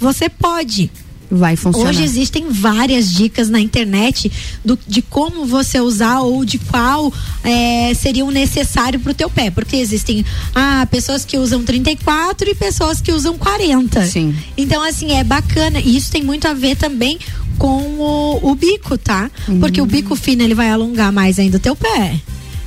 você pode Vai funcionar. Hoje existem várias dicas na internet do, de como você usar ou de qual é, seria o necessário para o teu pé. Porque existem ah, pessoas que usam 34 e pessoas que usam 40. Sim. Então, assim, é bacana. E isso tem muito a ver também com o, o bico, tá? Porque o bico fino ele vai alongar mais ainda o teu pé.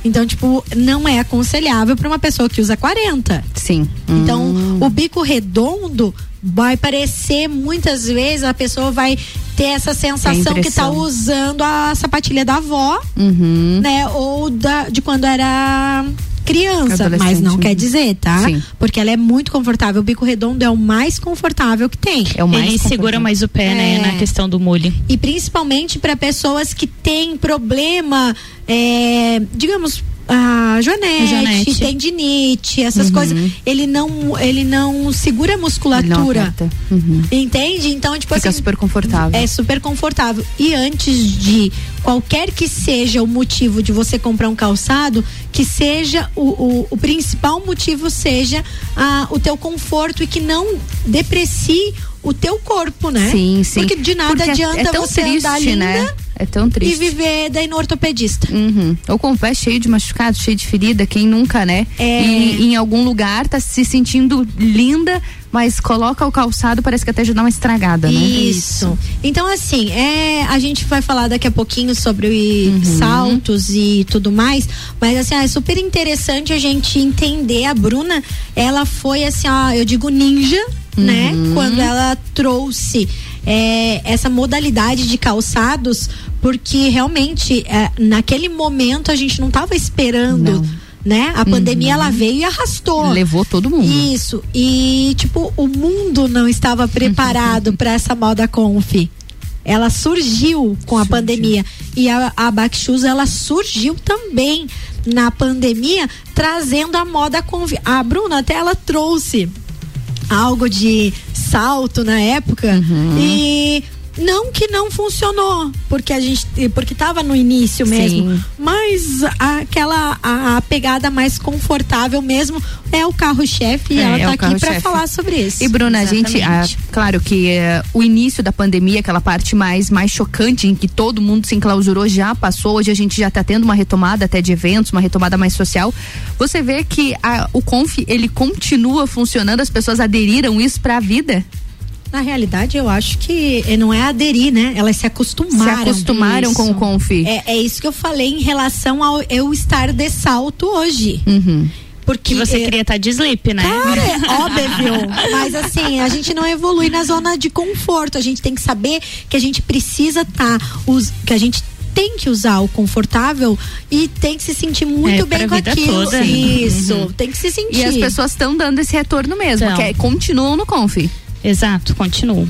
Então, tipo, não é aconselhável para uma pessoa que usa 40. Sim. Então, Hum. o bico redondo vai parecer muitas vezes a pessoa vai ter essa sensação que tá impressão. usando a sapatilha da avó, Uhum. né? Ou da, de quando era criança, mas não quer dizer, tá? Sim. Porque ela é muito confortável. O bico redondo é o mais confortável que tem. É o mais Ele segura mais o pé, né? É. Na questão do mule. E principalmente para pessoas que têm problema, é, digamos, a joanete, Joanete. tendinite, essas Uhum. coisas. Ele não, ele não segura a Ele não musculatura. aperta. Uhum. Entende? Então, tipo Fica assim. super confortável. É super confortável. E antes de qualquer que seja o motivo de você comprar um calçado, que seja o, o, o principal motivo seja ah, o teu conforto e que não deprecie o teu corpo, né? Sim, sim. Porque de nada Porque é- adianta é tão você triste, andar linda né? É tão e triste. viver daí no ortopedista. Uhum. Ou com o pé cheio de machucado, cheio de ferida, quem nunca, né? É. E em algum lugar tá se sentindo linda, mas coloca o calçado, parece que até já dá uma estragada, né? Isso. Então, assim, é, a gente vai falar daqui a pouquinho sobre Uhum. saltos e tudo mais, mas assim, é super interessante a gente entender. A Bruna, ela foi assim, ó, eu digo ninja, né? Uhum. Quando ela trouxe é, essa modalidade de calçados, porque realmente, é, naquele momento, a gente não estava esperando. Né? A pandemia ela veio e arrastou. Uhum. Levou todo mundo. Isso. E, tipo, o mundo não estava *laughs* preparado para essa moda conf. Ela surgiu com a pandemia. E a, a Backshoes, ela surgiu também na pandemia, trazendo a moda conf. A Bruna até ela trouxe algo de salto na época Uhum. e não que não funcionou, porque a gente porque tava no início mesmo, Sim. mas aquela a, a pegada mais confortável mesmo é o carro-chefe e É, ela é tá o aqui para falar sobre isso. E Bruna, a gente, Exatamente. claro que eh, o início da pandemia, aquela parte mais mais chocante em que todo mundo se enclausurou já passou. Hoje a gente já está tendo uma retomada até de eventos, uma retomada mais social. Você vê que a- o Conf ele continua funcionando, as pessoas aderiram isso para a vida. Na realidade, eu acho que eh, não é aderir, né? Elas se acostumaram. Se acostumaram com o Conf. É, é isso que eu falei em relação ao eu estar de salto hoje. Uhum. Porque Que você eh, queria estar de sleep, né? Cara, é *laughs* óbvio. Mas assim, a gente não evolui na zona de conforto. A gente tem que saber que a gente precisa estar. os que a gente tem que usar o confortável e tem que se sentir muito É, bem com aquilo. toda. Isso, Uhum. tem que se sentir. E as pessoas estão dando esse retorno mesmo, Então. que é, continuam no Conf. Exato, continuam.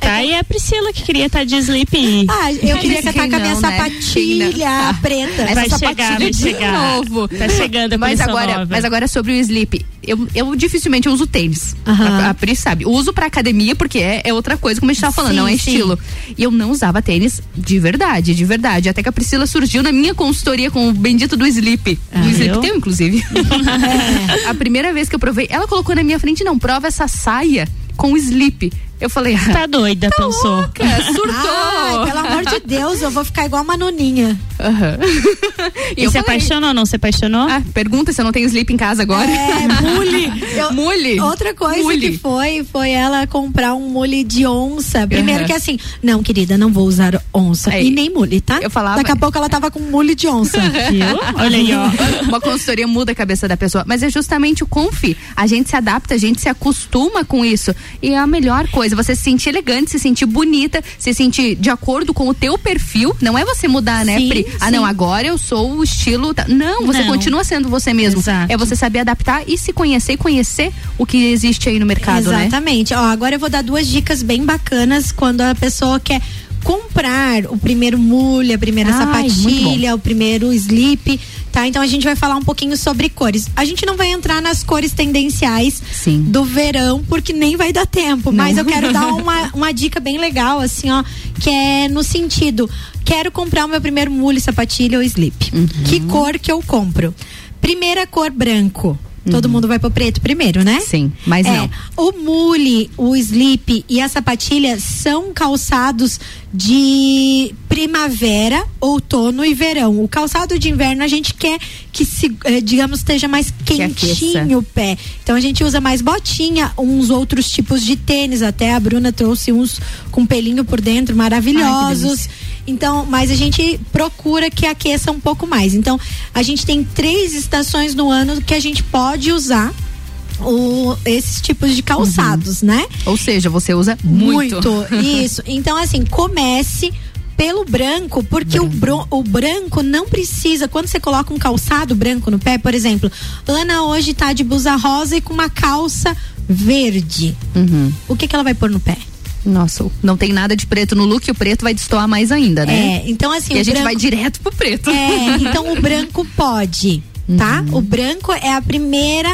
Tá, e a Priscila que queria estar de sleep. Ah, eu queria catar com a minha né? sapatilha preta. Vai Essa chegar, sapatilha vai de chegar. novo. Tá chegando a mas agora, nova. mas agora sobre o sleep. Eu, eu dificilmente uso tênis. A, a Pri sabe. Uso pra academia porque é, é outra coisa, como a gente tava falando, Sim, não é sim. estilo. E eu não usava tênis de verdade, de verdade. Até que a Priscila surgiu na minha consultoria com o bendito do sleep. Ah, o sleep teu, inclusive. *laughs* A primeira vez que eu provei, ela colocou na minha frente, não, prova essa saia com sleep. Eu falei, ah, Tá doida, pensou. louca, surtou. Ai, pelo amor de Deus, eu vou ficar igual uma noninha. Aham. *laughs* E eu se falei, apaixonou ou não se apaixonou? Ah, pergunta se eu não tenho sleep em casa agora. É, mule. Eu- Mule. Outra coisa Mule. que foi, foi ela comprar um mule de onça. Primeiro Aham. que assim, não, querida, não vou usar onça. Aí, e nem mule, tá? eu falava- Daqui a pouco ela tava com mule de onça. *laughs* Viu? Olha aí, ó. *laughs* Uma consultoria muda a cabeça da pessoa. Mas é justamente o confi. A gente se adapta, a gente se acostuma com isso. E é a melhor coisa, você se sentir elegante, se sentir bonita, se sentir de acordo com o teu perfil. Não é você mudar, né, Sim, Pri? Ah, sim. não, agora eu sou o estilo. ta- Não, você Não. continua sendo você mesmo. Exato. É você saber adaptar e se conhecer e conhecer o que existe aí no mercado, né? Exatamente. Ó, agora eu vou dar duas dicas bem bacanas quando a pessoa quer comprar o primeiro mule, a primeira Ai, sapatilha, o primeiro slip, tá? Então a gente vai falar um pouquinho sobre cores. A gente não vai entrar nas cores tendenciais Sim. do verão, porque nem vai dar tempo, mas eu quero dar *laughs* uma, uma dica bem legal, assim, ó, que é no sentido, quero comprar o meu primeiro mule, sapatilha ou slip. Uhum. Que cor que eu compro? Primeira cor branco. Todo mundo vai pro preto primeiro, né? Uhum. Sim, mas É, não. o mule, o slip e a sapatilha são calçados de primavera, outono e verão. O calçado de inverno a gente quer que, se, eh, digamos, esteja mais quentinho o pé. Então a gente usa mais botinha, uns outros tipos de tênis. Até a Bruna trouxe uns com pelinho por dentro, maravilhosos. Então, mas a gente procura que aqueça um pouco mais. Então, a gente tem três estações no ano que a gente pode usar o, esses tipos de calçados, né? Ou seja, você usa muito. *laughs* Isso. Então, assim, comece pelo branco, porque o, bro- o branco não precisa. Quando você coloca um calçado branco no pé, por exemplo, Ana hoje tá de blusa rosa e com uma calça verde. Uhum. O que, que ela vai pôr no pé? Nossa, não tem nada de preto no look, o preto vai destoar mais ainda, né? É, então assim. E a gente branco- vai direto pro preto. É, então o branco pode, tá? O branco é a primeira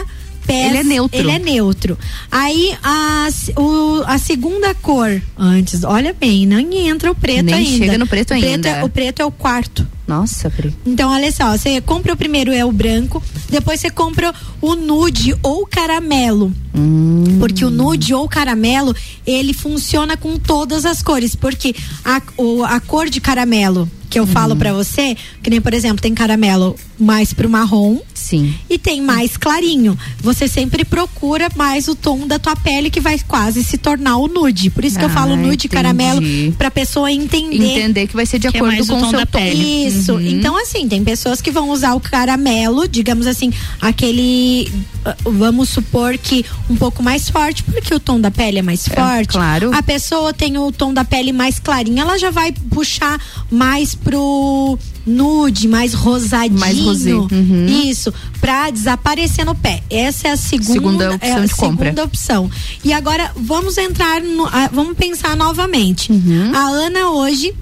peça. Uhum. Ele é neutro. Ele é neutro. Aí a, o- a segunda cor, antes, olha bem, nem entra o preto Nem ainda. chega no preto o ainda. é- o preto é o quarto. Nossa, Pri. Então, olha só, você compra o primeiro é o branco, depois você compra o nude ou caramelo. Hum. Porque o nude ou caramelo, ele funciona com todas as cores. Porque a, o- a cor de caramelo que eu falo Uhum. pra você, que nem, por exemplo, tem caramelo mais pro marrom. Sim. E tem mais clarinho. Você sempre procura mais o tom da tua pele que vai quase se tornar o nude. Por isso que eu Ah, falo nude e caramelo entendi. pra pessoa entender Entender que vai ser de é acordo o com o tom seu da tom. pele. Isso. Uhum. Então, assim, tem pessoas que vão usar o caramelo, digamos assim, aquele. ah, Vamos supor que um pouco mais forte, porque o tom da pele é mais forte. claro. A pessoa tem o tom da pele mais clarinho, ela já vai puxar mais pro nude, mais rosadinho. Mais rosé. Uhum. Isso, pra desaparecer no pé. Essa é a segunda, Segunda opção é a de compra. segunda opção. E agora vamos entrar no, vamos pensar novamente. Uhum. A Ana hoje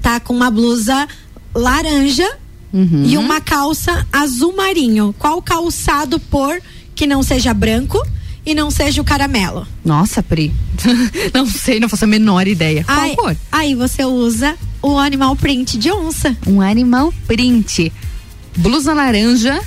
tá com uma blusa laranja Uhum. e uma calça azul marinho. Qual calçado por que não seja branco e não seja o caramelo? Nossa, Pri. *laughs* não sei, não faço a menor ideia. Qual cor? aí você usa o animal print de onça. Um animal print. Blusa laranja,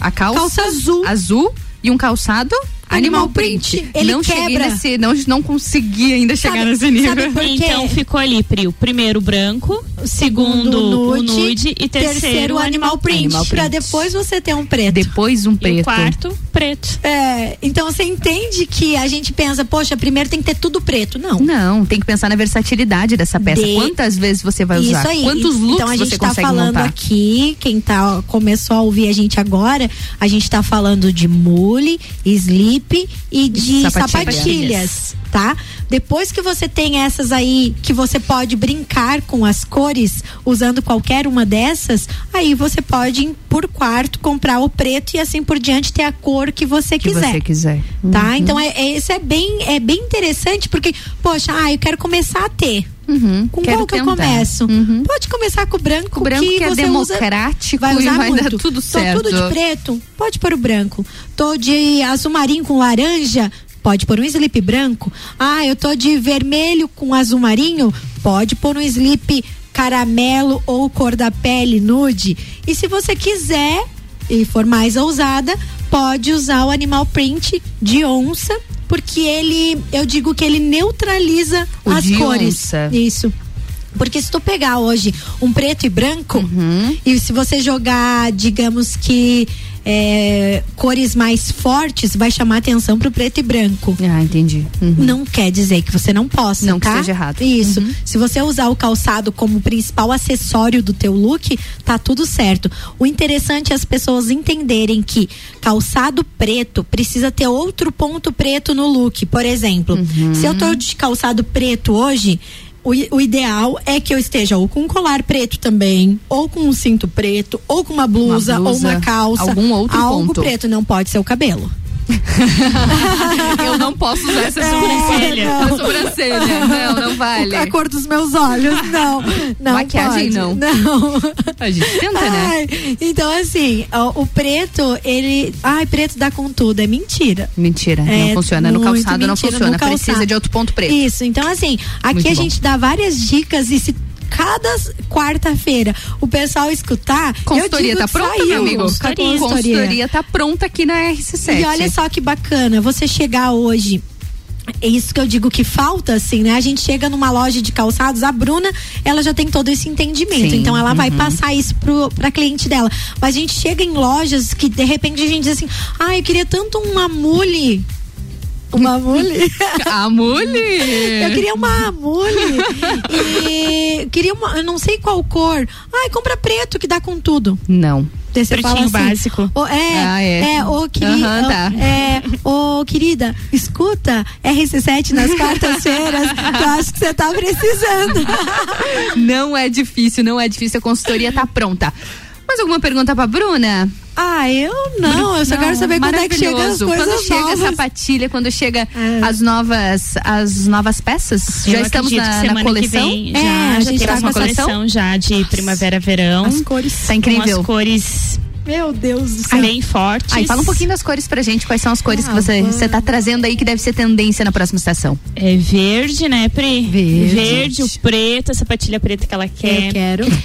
a calça, Calça azul. azul e um calçado Animal animal print. print. Ele não quebra. nesse, não, não consegui ainda chegar Sabe- nesse nível. sabe por quê? Então ficou ali, Pri, o primeiro branco, o segundo o nude e terceiro o animal print. Animal Pra print. depois você ter um preto. Depois um E preto. o quarto, preto. É, então você entende que a gente pensa, poxa, primeiro tem que ter tudo preto. Não. Não, tem que pensar na versatilidade dessa peça. De- Quantas vezes você vai usar? Isso aí. Quantos looks então a gente você tá consegue falando montar? aqui, quem tá começou a ouvir a gente agora, a gente tá falando de mule, e de Sapatilhas. sapatilhas. tá? Depois que você tem essas aí que você pode brincar com as cores usando qualquer uma dessas, aí você pode ir por quarto comprar o preto e assim por diante ter a cor que você Que quiser. você quiser. Tá? Uhum. Então é, é- isso é bem é bem interessante porque poxa, ah, eu quero começar a ter. Com Uhum. Quero qual que eu tentar. começo? Pode começar com o branco, O branco que é você usa- democrático vai e usar vai dar muito. tudo Tô certo. tudo de preto, pode pôr o branco. Tô de azul marinho com laranja, pode pôr um slip branco. Ah, eu tô de vermelho com azul marinho, pode pôr um slip caramelo ou cor da pele nude. E se você quiser e for mais ousada, pode usar o animal print de onça, porque ele, eu digo que ele neutraliza O as cores. onça. Isso. Porque se tu pegar hoje um preto e branco, Uhum. e se você jogar, digamos que é, cores mais fortes, vai chamar atenção pro preto e branco. Ah, entendi. Não quer dizer que você não possa, Não que tá? seja errado. Uhum. Isso. Se você usar o calçado como principal acessório do teu look, tá tudo certo. O interessante é as pessoas entenderem que calçado preto precisa ter outro ponto preto no look. Por exemplo, Uhum. se eu tô de calçado preto hoje, o, o ideal é que eu esteja ou com um colar preto também, ou com um cinto preto, ou com uma blusa, ou blusa, uma calça. algum outro algo ponto. preto, não pode ser o cabelo. *laughs* Eu não posso usar essa É, sobrancelha. não. Sobrancelha. *laughs* Não, não vale. A cor dos meus olhos, não. não Maquiagem, pode. não. Não. A gente tenta, né? Ai, então, assim, ó, o preto, ele. Ai, preto dá com tudo. É mentira. Mentira, É não funciona. No calçado não funciona. calçado. Precisa de outro ponto preto. Isso, então assim, aqui Muito a bom. gente dá várias dicas e se cada quarta-feira o pessoal escutar, Consultoria tá pronta, saiu. meu amigo? Consultoria. Consultoria tá pronta aqui na RC7. E olha só que bacana, você chegar hoje. É isso que eu digo que falta, assim, né? A gente chega numa loja de calçados, a Bruna, ela já tem todo esse entendimento. Sim, então ela vai uhum. passar isso pro, pra cliente dela. Mas a gente chega em lojas que de repente a gente diz assim: ah, eu queria tanto uma mule. Uma mule? *laughs* A mule? Eu queria uma mule. e queria uma. Eu não sei qual cor. Ai, compra preto que dá com tudo. Não. Daí você Pretinho fala assim, básico. "Ô, é, Ah, é. é, ô, querida. Aham, tá. É, ô, querida, escuta RC7 nas quartas-feiras, que eu acho que você tá precisando. *laughs* Não é difícil, não é difícil. A consultoria tá pronta. Mais alguma pergunta pra Bruna? Ah, eu não, eu só quero saber quando é que chega as coisas Quando chega a novas. É. sapatilha, quando chega as novas as novas peças? Eu já estamos na, na coleção? Que vem, É, já, a já temos tá uma a coleção já de primavera-verão. As cores. Tá incrível. As cores Meu Deus do céu. bem fortes. Aí fala um pouquinho das cores pra gente, quais são as cores que você, você tá trazendo aí que deve ser tendência na próxima estação. É verde, né, Pri? Verde. o preto, a sapatilha preta que ela quer. Eu quero. *laughs*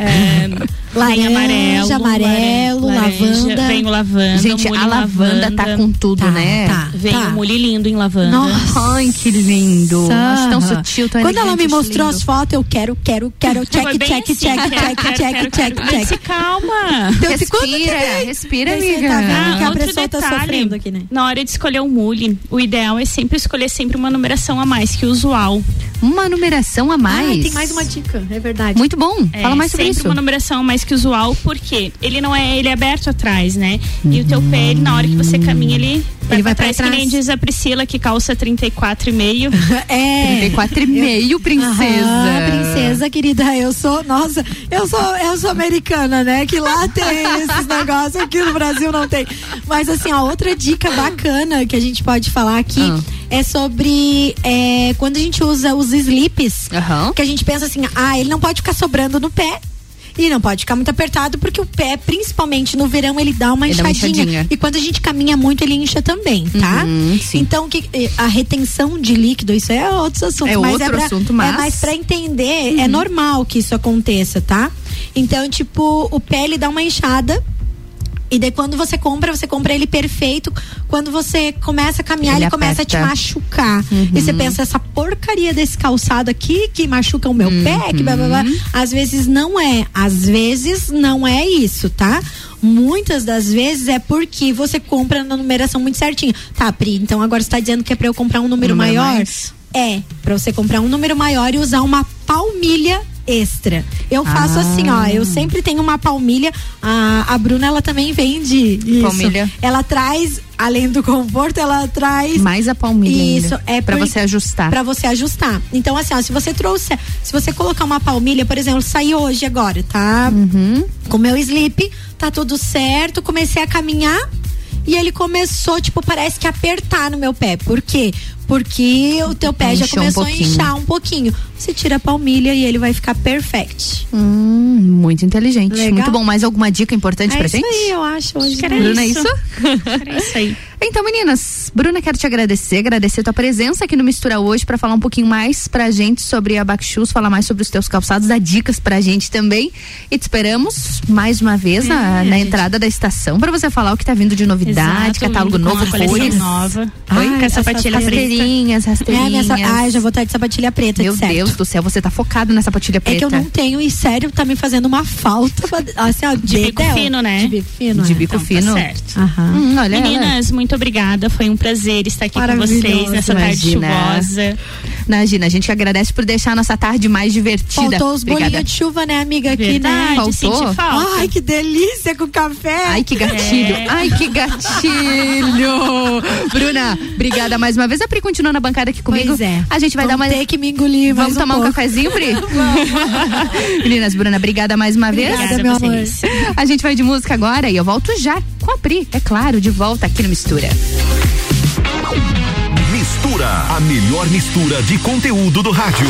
É, Laranja, amarelo, amarelo, laranja, lavanda. Vem o lavanda. Gente, a lavanda tá com tudo, Tá, né? tá. Vem tá. o mule lindo em lavanda. Nossa. Ai, que lindo. Acho tão sutil, tão Quando ela me mostrou as fotos, eu quero, quero, quero, check, Foi bem check, assim, check, quero, check, quero, check, quero, check, check. Se calma. Então, se Respira, vem? respira, você amiga. tá vendo que a Ah, outro pessoa tá detalhe, sofrendo aqui, né? Na hora de escolher o mule, o ideal é sempre escolher sempre uma numeração a mais que o usual. Uma numeração a mais. Ah, tem mais uma dica, é verdade. Muito bom. É, Fala mais sobre sempre isso. uma numeração a mais que o usual, porque ele não é, ele é aberto atrás, né? E o teu pé, ele, na hora que você caminha, ele vai, Ele vai pra pra trás, que nem diz a Priscila que calça 34,5. É. 34 e meio, *laughs* princesa. Aham, princesa, querida, eu sou, nossa, eu sou, eu sou americana, né? Que lá tem esses *laughs* negócios, aqui no Brasil não tem. Mas assim, ó, outra dica bacana que a gente pode falar aqui Ah. é sobre é, quando a gente usa os slips, Aham. que a gente pensa assim, ah, ele não pode ficar sobrando no pé. E não pode ficar muito apertado, porque o pé, principalmente no verão, ele dá uma Ele dá uma. E quando a gente caminha muito, ele incha também, tá? Uhum. Então, que, eh, a retenção de líquido, isso é outro assunto. É mas outro é pra, assunto, mas- É mais pra entender, é normal que isso aconteça, tá? Então, tipo, o pé, ele dá uma inchada. E daí quando você compra, você compra ele perfeito. Quando você começa a caminhar, ele, Ele começa a te machucar. Uhum. E você pensa, essa porcaria desse calçado aqui que machuca o meu pé, que blá, blá, blá. Uhum. Às vezes não é. Às vezes não é isso, tá? Muitas das vezes é porque você compra na numeração muito certinho. Tá, Pri, então agora você tá dizendo que é pra eu comprar um número, número maior? mais. É, pra você comprar um número maior e usar uma palmilha extra. Eu faço Ah. assim, ó, eu sempre tenho uma palmilha. A, a Bruna, ela também vende isso. Palmilha. Ela traz, além do conforto, ela traz Mais a palmilha. Isso, ainda, é pra por- você ajustar. Pra você ajustar. Então, assim, ó, se você trouxer, se você colocar uma palmilha, por exemplo, saí hoje agora, tá? Uhum. Com meu slip, tá tudo certo, comecei a caminhar e ele começou, tipo, parece que apertar no meu pé. Por quê? Porque o teu pé já Inchou um começou a inchar um pouquinho. Você tira a palmilha e ele vai ficar perfect. Hum, muito inteligente. Legal. Muito bom. Mais alguma dica importante é pra isso gente? aí, eu acho. Hoje que era Bruna, é isso. isso? Era isso aí. *laughs* Então, meninas, Bruna, quero te agradecer, agradecer tua presença aqui no Mistura hoje pra falar um pouquinho mais pra gente sobre a Backshoes, falar mais sobre os teus calçados, dar dicas pra gente também. E te esperamos mais uma vez na, É, na gente. entrada da estação pra você falar o que tá vindo de novidade, Exato, catálogo novo, coleção cores. nova. Oi? Com a sapatilha preta. rasteirinhas, É, rasteirinhas. minha, sa- ai, já vou estar de sapatilha preta, Meu de certo. Deus do céu, você tá focado nessa patilha É preta. que eu não tenho e sério, tá me fazendo uma falta. Assim, ó, De bico dedéu. fino, né? De bico fino. De é. bico Então, fino. Tá certo. Aham. Hum, olha ela. Meninas, muito obrigada. Foi um prazer estar aqui com vocês nessa tarde imagina. chuvosa. Imagina, a gente que agradece por deixar a nossa tarde mais divertida. Faltou os Obrigada. bolinhos de chuva, né, amiga? Aqui, Verdade, né? Faltou? Ai, que delícia com café. Ai, que gatilho. É. Ai, que gatilho. *laughs* Bruna, obrigada mais uma vez. A Pri continua na bancada aqui comigo. Pois é. A gente vai Vamos dar uma. ter que me engolir mais Vamos tomar um pouco. cafezinho, Pri? *laughs* Meninas, Bruna, obrigada mais uma vez. Obrigada, Obrigada meu amor. A gente vai de música agora e eu volto já com a Pri, é claro, de volta aqui no Mistura. Mistura, a melhor mistura de conteúdo do rádio.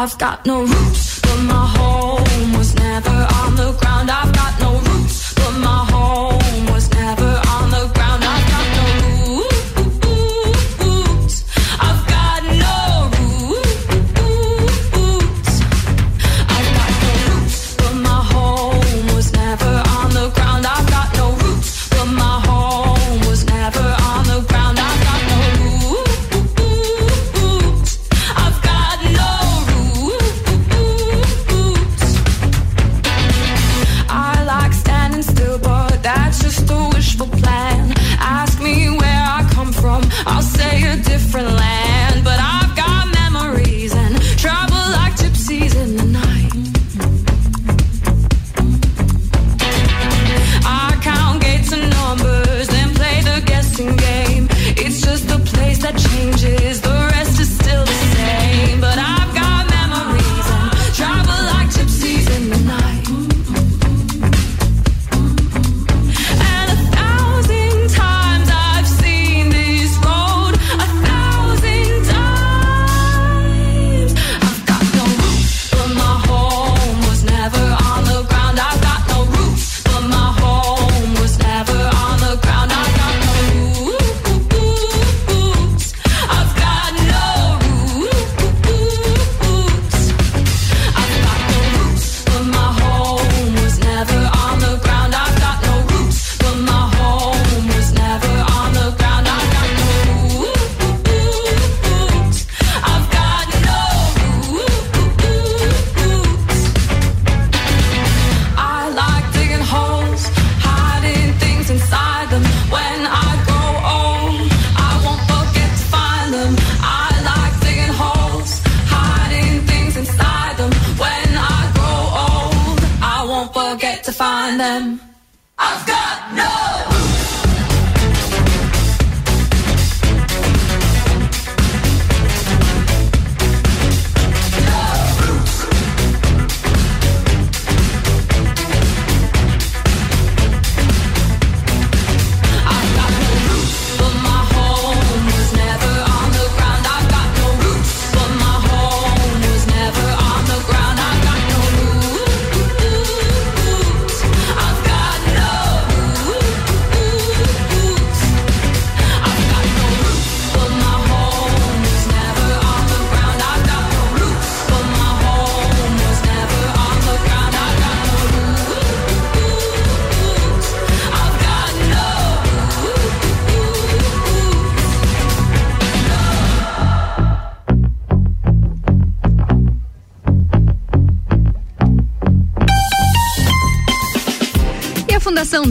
I've got no roots, but my home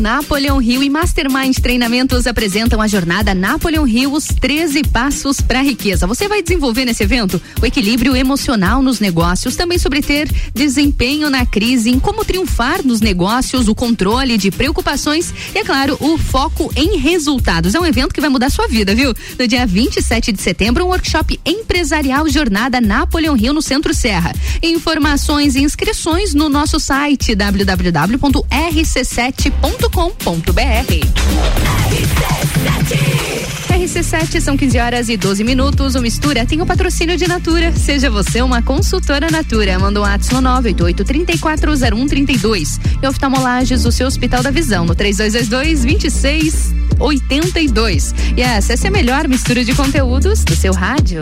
Napoleon Rio e Mastermind Treinamentos apresentam a jornada Napoleon Rio, os 13 passos para a riqueza. Você vai desenvolver nesse evento o equilíbrio emocional nos negócios, também sobre ter desempenho na crise, em como triunfar nos negócios, o controle de preocupações e, é claro, o foco em resultados. É um evento que vai mudar sua vida, viu? No dia 27 de setembro, um workshop empresarial Jornada Napoleon Rio no Centro Serra. Informações e inscrições no nosso site www.rc7.com.br. RC7 são 15 horas e 12 minutos. O Mistura tem o patrocínio de Natura. Seja você uma consultora Natura. Manda um WhatsApp no 988-340132. E oftalmolages, o seu Hospital da Visão, no 3222-2682. E essa, essa é a melhor mistura de conteúdos do seu rádio.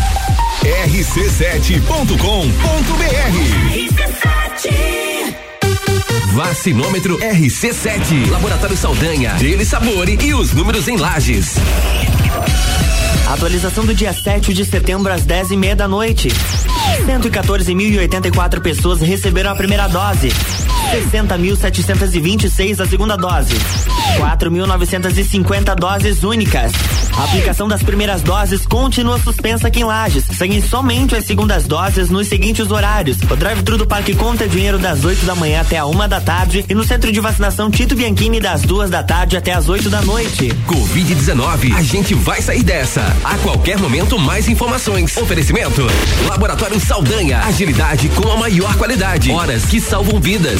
rc7.com.br Vacinômetro RC7, Laboratório Saldanha, Dele Sabore e os números em lajes. Atualização do dia 7 de setembro às 10 e meia da noite. 114.084 pessoas receberam a primeira dose. 60.726 a segunda dose. 4.950 doses únicas. A aplicação das primeiras doses continua suspensa aqui em Lages. Seguem somente as segundas doses nos seguintes horários. O drive-thru do Parque Conta Dinheiro das 8 da manhã até a uma da tarde e no centro de vacinação Tito Bianchini das duas da tarde até as 8 da noite. Covid-19, a gente vai sair dessa. A qualquer momento, mais informações. Oferecimento: Laboratório Saldanha. Agilidade com a maior qualidade. Horas que salvam vidas.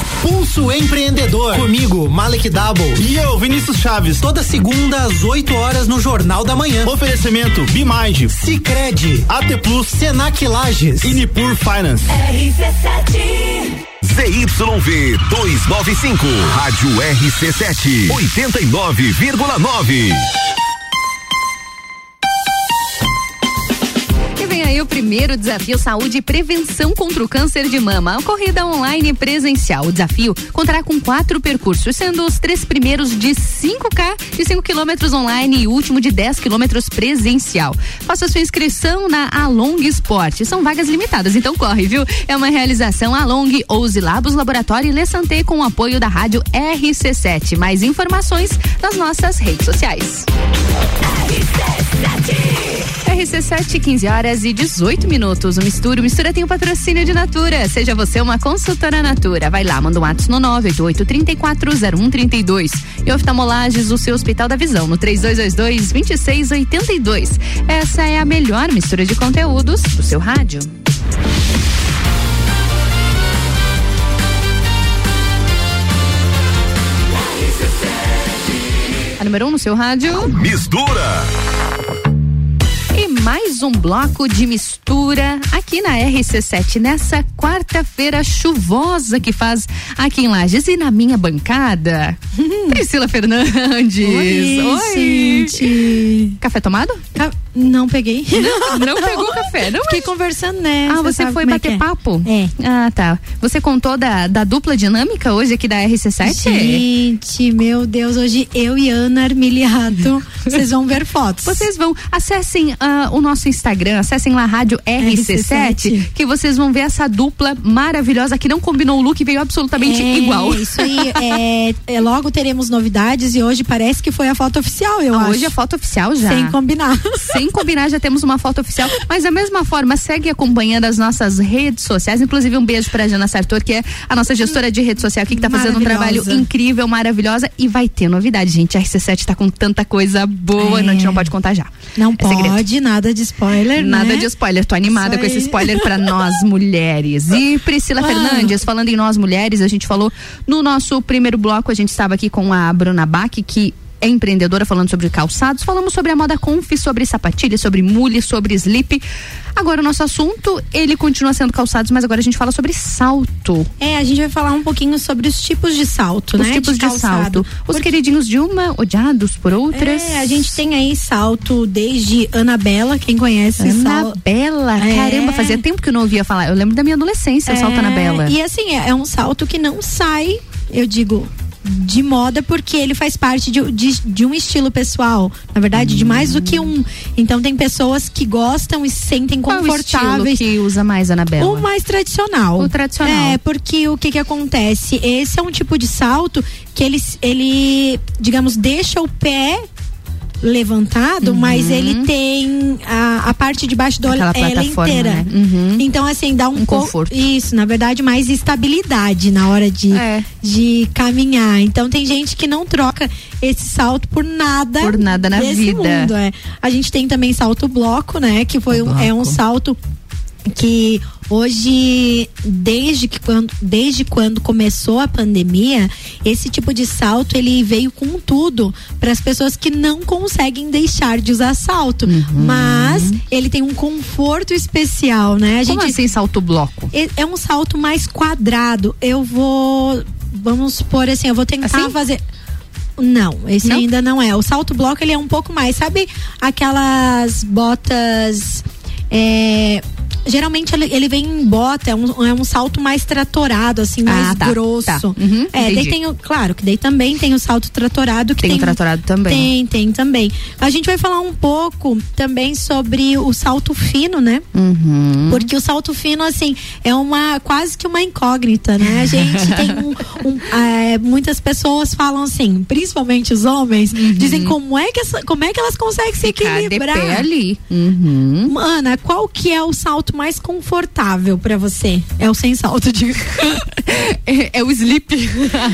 Pulso Empreendedor. Comigo, Malek Double. E eu, Vinícius Chaves. Toda segunda às 8 horas no Jornal da Manhã. Oferecimento Bimind. Cicred. AT Plus. Senac Lages. E Nipur Finance. RC7 ZYV 295, Rádio RC7, 89,9. O primeiro desafio Saúde e Prevenção contra o Câncer de Mama. A corrida online presencial. O desafio contará com quatro percursos, sendo os três primeiros de 5K e 5 quilômetros online e o último de 10 quilômetros presencial. Faça sua inscrição na Along Sport. São vagas limitadas, então corre, viu? É uma realização Along, Ouse Labos Laboratório e Lessante com o apoio da rádio RC7. Mais informações nas nossas redes sociais. RC7, 15 horas e 18 minutos. O Mistura, o Mistura tem o patrocínio de Natura. Seja você uma consultora Natura. Vai lá, manda um ato no 988-340132. E oftalmolages, o seu Hospital da Visão, no 3222-2682. Essa é a melhor mistura de conteúdos do seu rádio. A número 1 um no seu rádio. Mistura! E mais um bloco de mistura aqui na RC7 nessa quarta-feira chuvosa que faz aqui em Lages e na minha bancada. Priscila Fernandes. Oi, gente. Café tomado? Ca- Não peguei. Não, não pegou café, não? Fiquei conversando, né? Ah, você sabe foi é bater é. papo? É. Ah, tá. Você contou da, da dupla dinâmica hoje aqui da RC7? Gente, meu Deus, hoje eu e Ana Armiliato, *laughs* vocês vão ver fotos. Vocês vão, acessem o nosso Instagram, acessem lá Rádio RC7, RC7. que vocês vão ver essa dupla maravilhosa que não combinou o look, veio absolutamente É, igual. Isso aí, é, é, logo teremos novidades e hoje parece que foi a foto oficial, eu Ah, acho. Hoje é foto oficial já. Sem combinar. Sem combinar, já temos uma foto oficial. Mas da mesma forma, segue acompanhando as nossas redes sociais. Inclusive, um beijo pra Jana Sartor, que é a nossa gestora de rede social aqui, que tá fazendo um trabalho incrível, maravilhosa. E vai ter novidade, gente. A RC7 tá com tanta coisa boa, É. a gente não pode contar já. Não É segredo. Pode, nada de spoiler, Nada né? de spoiler, tô animada com esse spoiler pra *laughs* nós mulheres. E Priscila Ah. Fernandes, falando em nós mulheres, a gente falou no nosso primeiro bloco, a gente estava aqui com a Bruna Bach, que é empreendedora falando sobre calçados, falamos sobre a moda conf, sobre sapatilha, sobre mule, sobre slip. Agora o nosso assunto, ele continua sendo calçados, mas agora a gente fala sobre salto. É, a gente vai falar um pouquinho sobre os tipos de salto, Os né? tipos de, calçado. salto. Os queridinhos de uma, odiados por outras. É, a gente tem aí salto desde Anabela, quem conhece sal- Anabela, É. caramba, fazia tempo que eu não ouvia falar. Eu lembro da minha adolescência, o salto É, Anabela. E assim, é, é um salto que não sai, eu digo, de moda porque ele faz parte de, de, de um estilo pessoal. Na verdade, de mais do que um. Então tem pessoas que gostam e se sentem Qual confortáveis. que usa mais Anabela? O mais tradicional. O tradicional. É, porque o que que acontece? Esse é um tipo de salto que ele, ele digamos, deixa o pé levantado, mas ele tem a, a parte de baixo do Uhum. Aquela ela plataforma, inteira. né? Uhum. Então, assim, dá um, Um pouco. conforto. Isso, na verdade, mais estabilidade na hora de, É. de caminhar. Então, tem gente que não troca esse salto por nada. Por nada na vida. mundo, é. A gente tem também salto bloco, né? Que foi um, é um salto que hoje desde que quando desde quando começou a pandemia esse tipo de salto ele veio com tudo para as pessoas que não conseguem deixar de usar salto Uhum. mas ele tem um conforto especial né a Como gente assim salto bloco? é é um salto mais quadrado eu vou vamos supor assim eu vou tentar Assim? fazer não, esse Não? ainda não é. O salto bloco ele é um pouco mais, sabe aquelas botas é, geralmente ele, ele vem em bota, é um, é um salto mais tratorado, assim, mais Ah, tá, grosso. tá. Uhum, é, daí tem o, claro, que daí também tem o salto tratorado que Tem tem, o tratorado também. Tem, tem também. A gente vai falar um pouco também sobre o salto fino, né? Uhum. Porque o salto fino, assim, é uma quase que uma incógnita, né? A gente *laughs* tem um. um, é, muitas pessoas falam assim, principalmente os homens, dizem como é que essa- como é que elas conseguem se Uhum. Equilibrar. ali. Uhum. Mana, qual que é o salto mais confortável pra você? É o sem salto, digo. *laughs* É, é o slip.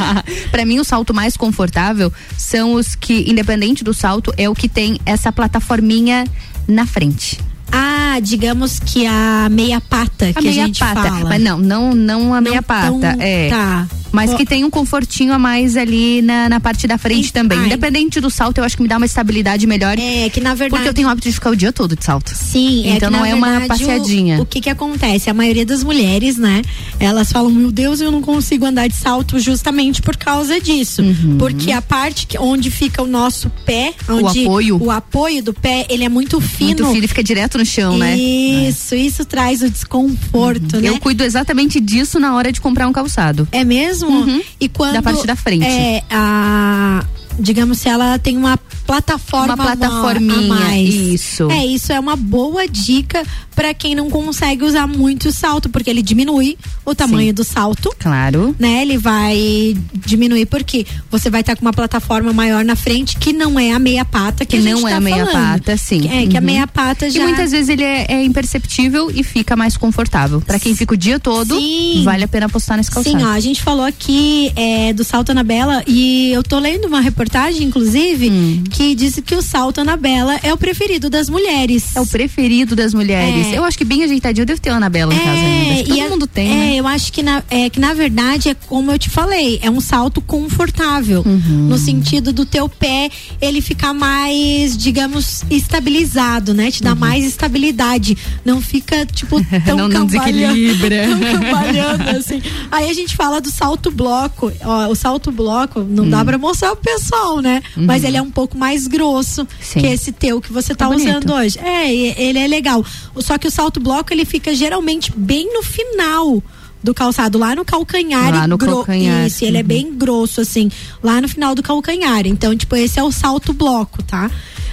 *laughs* Pra mim, o salto mais confortável são os que, independente do salto, é o que tem essa plataforminha na frente. Ah, digamos que a meia pata A que meia a gente pata. fala. Mas não, não, não a Não meia pata. tão- é. tá. Mas que tem um confortinho a mais ali na, na parte da frente também. ai. Independente do salto, eu acho que me dá uma estabilidade melhor. É, que na verdade. Porque eu tenho o hábito de ficar o dia todo de salto. Sim, Então é que, não é uma verdade, o- passeadinha. O, que que acontece? A maioria das mulheres, né? Elas falam, meu Deus, eu não consigo andar de salto justamente por causa disso. Porque a parte que, onde fica o nosso pé, onde apoio. o apoio do pé, ele é muito fino. Muito filho e fica direto no chão, né? Isso, isso traz o desconforto, né? Eu cuido exatamente disso na hora de comprar um calçado. É mesmo? Uhum. E quando Da parte da frente. É a digamos se ela tem uma plataforma Uma plataforminha, a mais. isso. É, isso é uma boa dica para quem não consegue usar muito salto, porque ele diminui o tamanho Sim. do salto. Claro. Né, ele vai diminuir porque você vai estar com uma plataforma maior na frente que não é a meia pata que, Que não é tá a meia falando. pata, sim. É, que a Uhum. meia pata já E muitas vezes ele é, é imperceptível e fica mais confortável. Pra quem fica o dia todo, Sim. vale a pena apostar nesse calçado. Sim, ó, a gente falou aqui é, do salto Anabela e eu tô lendo uma reportagem, inclusive, Hum. Que disse que o salto Anabela é o preferido das mulheres. É o preferido das mulheres. É. Eu acho que bem ajeitadinho. Eu devo ter Anabela em casa ainda. Todo a- mundo tem, é, né? eu acho que na, é, que na verdade é como eu te falei, é um salto confortável. Uhum. No sentido do teu pé ele ficar mais, digamos, estabilizado, né? Te dá mais estabilidade. Não fica, tipo, *laughs* tão Uhum. Não- não desequilibra. *laughs* tão cambalhando, assim. Aí a gente fala do salto bloco. Ó, o salto bloco não dá pra mostrar pro pessoal, né? Mas ele é um pouco mais grosso Uhum. Sim. que esse teu que você tá bonito. usando hoje. É, ele é legal. Só que o salto bloco ele fica geralmente bem no final do calçado, lá no calcanhar. Lá e no calcanhar, Isso, ele é uhum. bem grosso, assim, lá no final do calcanhar. Então, tipo, esse é o salto bloco, tá?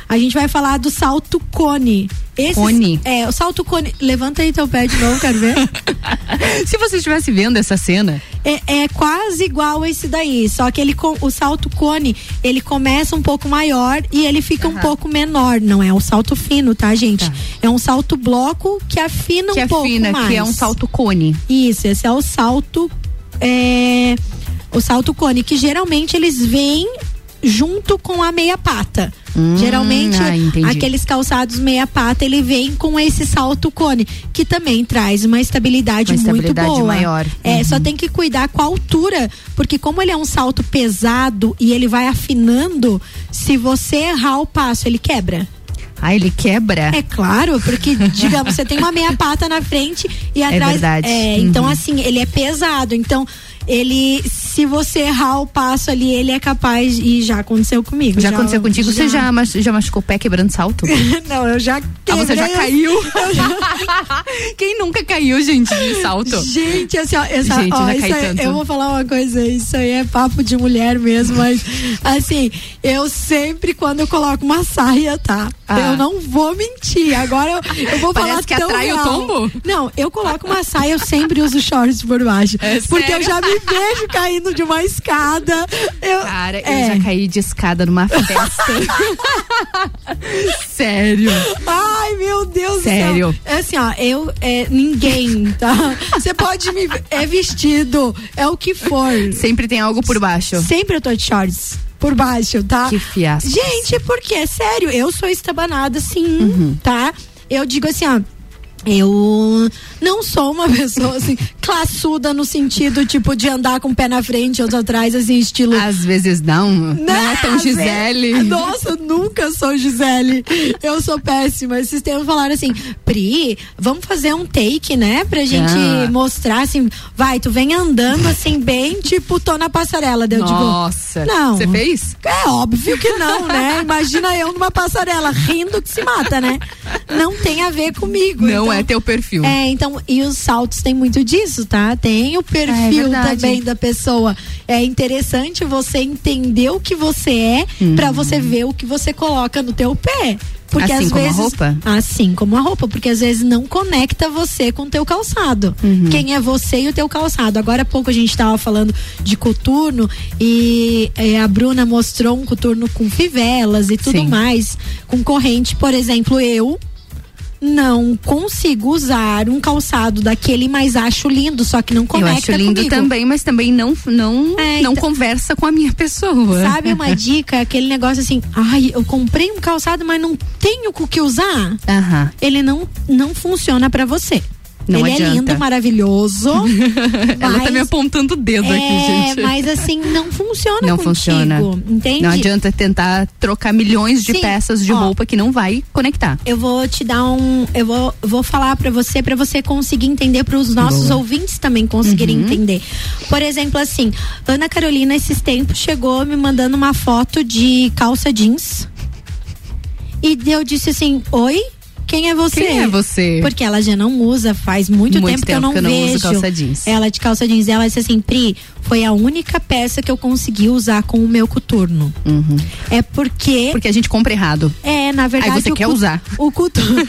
A gente vai falar do salto cone. Cone? É, o salto cone. Levanta aí teu pé de novo, quero ver. *laughs* Se você estivesse vendo essa cena, É, é quase igual esse daí, só que ele o salto cone, ele começa um pouco maior e ele fica um pouco menor, não é o salto fino, tá, gente? É um salto bloco que afina que um pouco afina, mais. que é um salto cone. Isso, esse é o salto é, o salto cone, que geralmente eles vêm junto com a meia pata. Hum, Geralmente, ah, aqueles calçados meia pata, ele vem com esse salto cone, que também traz uma estabilidade Uma muito estabilidade boa. maior. É, Uhum. só tem que cuidar com a altura, porque como ele é um salto pesado e ele vai afinando, se você errar o passo, ele quebra. Ah, ele quebra? É claro, porque, digamos, você tem uma meia pata na frente e atrás. verdade. É, Uhum. Então, assim, ele é pesado. Então, ele, se você errar o passo ali, ele é capaz. E já aconteceu comigo. Já, aconteceu contigo? Você já, mas- já machucou o pé quebrando salto? *laughs* Não, eu já Ah, você já quebrei- caiu? *laughs* Eu já- *laughs* Quem nunca caiu, gente, de salto? Gente, assim, ó, essa, Gente, ó, já aí- eu vou falar uma coisa, isso aí é papo de mulher mesmo, mas assim, eu sempre quando eu coloco uma saia, tá? Ah. Eu não vou mentir. Agora eu, eu vou Parece falar que tão atrai o tombo? Não, eu coloco uma saia, eu sempre uso shorts por baixo. É porque eu sério? já me vejo caindo de uma escada. Eu, Cara, é. eu já caí de escada numa festa. *laughs* Sério. Ai, meu Deus Sério. do céu. É assim, ó, eu, é, ninguém, tá? Você pode me. É vestido, é o que for. Sempre tem algo por baixo. Sempre eu tô de shorts. Por baixo, tá? Que fiasco. Gente, porque é sério, eu sou estabanada sim, Uhum. tá? Eu digo assim, ó. Eu não sou uma *laughs* pessoa assim, classuda no sentido, tipo, de andar com o pé na frente, outro atrás, assim, estilo. Às vezes não. Não, é tão Gisele. vezes- Nossa, nunca sou Gisele. Eu sou péssima. Esses tempos falaram assim, Pri, vamos fazer um take, né? Pra gente Ah. mostrar assim, vai, tu vem andando assim, bem, tipo, tô na passarela. Daí Eu Nossa. digo, não. Você fez? É óbvio que não, né? Imagina eu numa passarela rindo que se mata, né? Não tem a ver comigo. Não então- é teu perfil. É, então, e os saltos tem muito disso, tá? Tem o É perfil verdade. também da pessoa. É interessante você entender o que você é pra você ver o que você coloca no teu pé. Porque Assim às como a vezes, roupa? Assim como a roupa, porque às vezes não conecta você com o teu calçado. Uhum. Quem é você e o teu calçado. Agora há pouco a gente tava falando de coturno e eh, a Bruna mostrou um coturno com fivelas e tudo Sim. mais, com corrente, por exemplo, eu não consigo usar um calçado daquele, mas acho lindo, só que não Eu conecta acho lindo comigo. também, mas também não, não, É, não então- conversa com a minha pessoa. Sabe uma *laughs* dica? Aquele negócio assim, ai, eu comprei um calçado, mas não tenho com o que usar. Aham. Ele não, não funciona pra você. Não Ele é adianta. lindo, maravilhoso. *laughs* Ela tá me apontando o dedo aqui, é, gente. mas assim, não funciona não contigo, funciona. Entende? Não adianta tentar trocar milhões de Sim, peças de ó. roupa que não vai conectar. Eu vou te dar um. Eu vou, vou falar pra você, pra você conseguir entender, para os nossos Boa. ouvintes também conseguirem Uhum. entender. Por exemplo, assim, Ana Carolina, esses tempos, chegou me mandando uma foto de calça jeans. E eu disse assim: Oi? Quem é você? Quem é você? Porque ela já não usa, faz muito, Muito tempo, que eu tempo não que eu não uso vejo. calça jeans. Ela de calça jeans. Ela disse assim: Pri, foi a única peça que eu consegui usar com o meu coturno. É porque. Porque a gente compra errado. É, na verdade. Aí você quer usar. O coturno,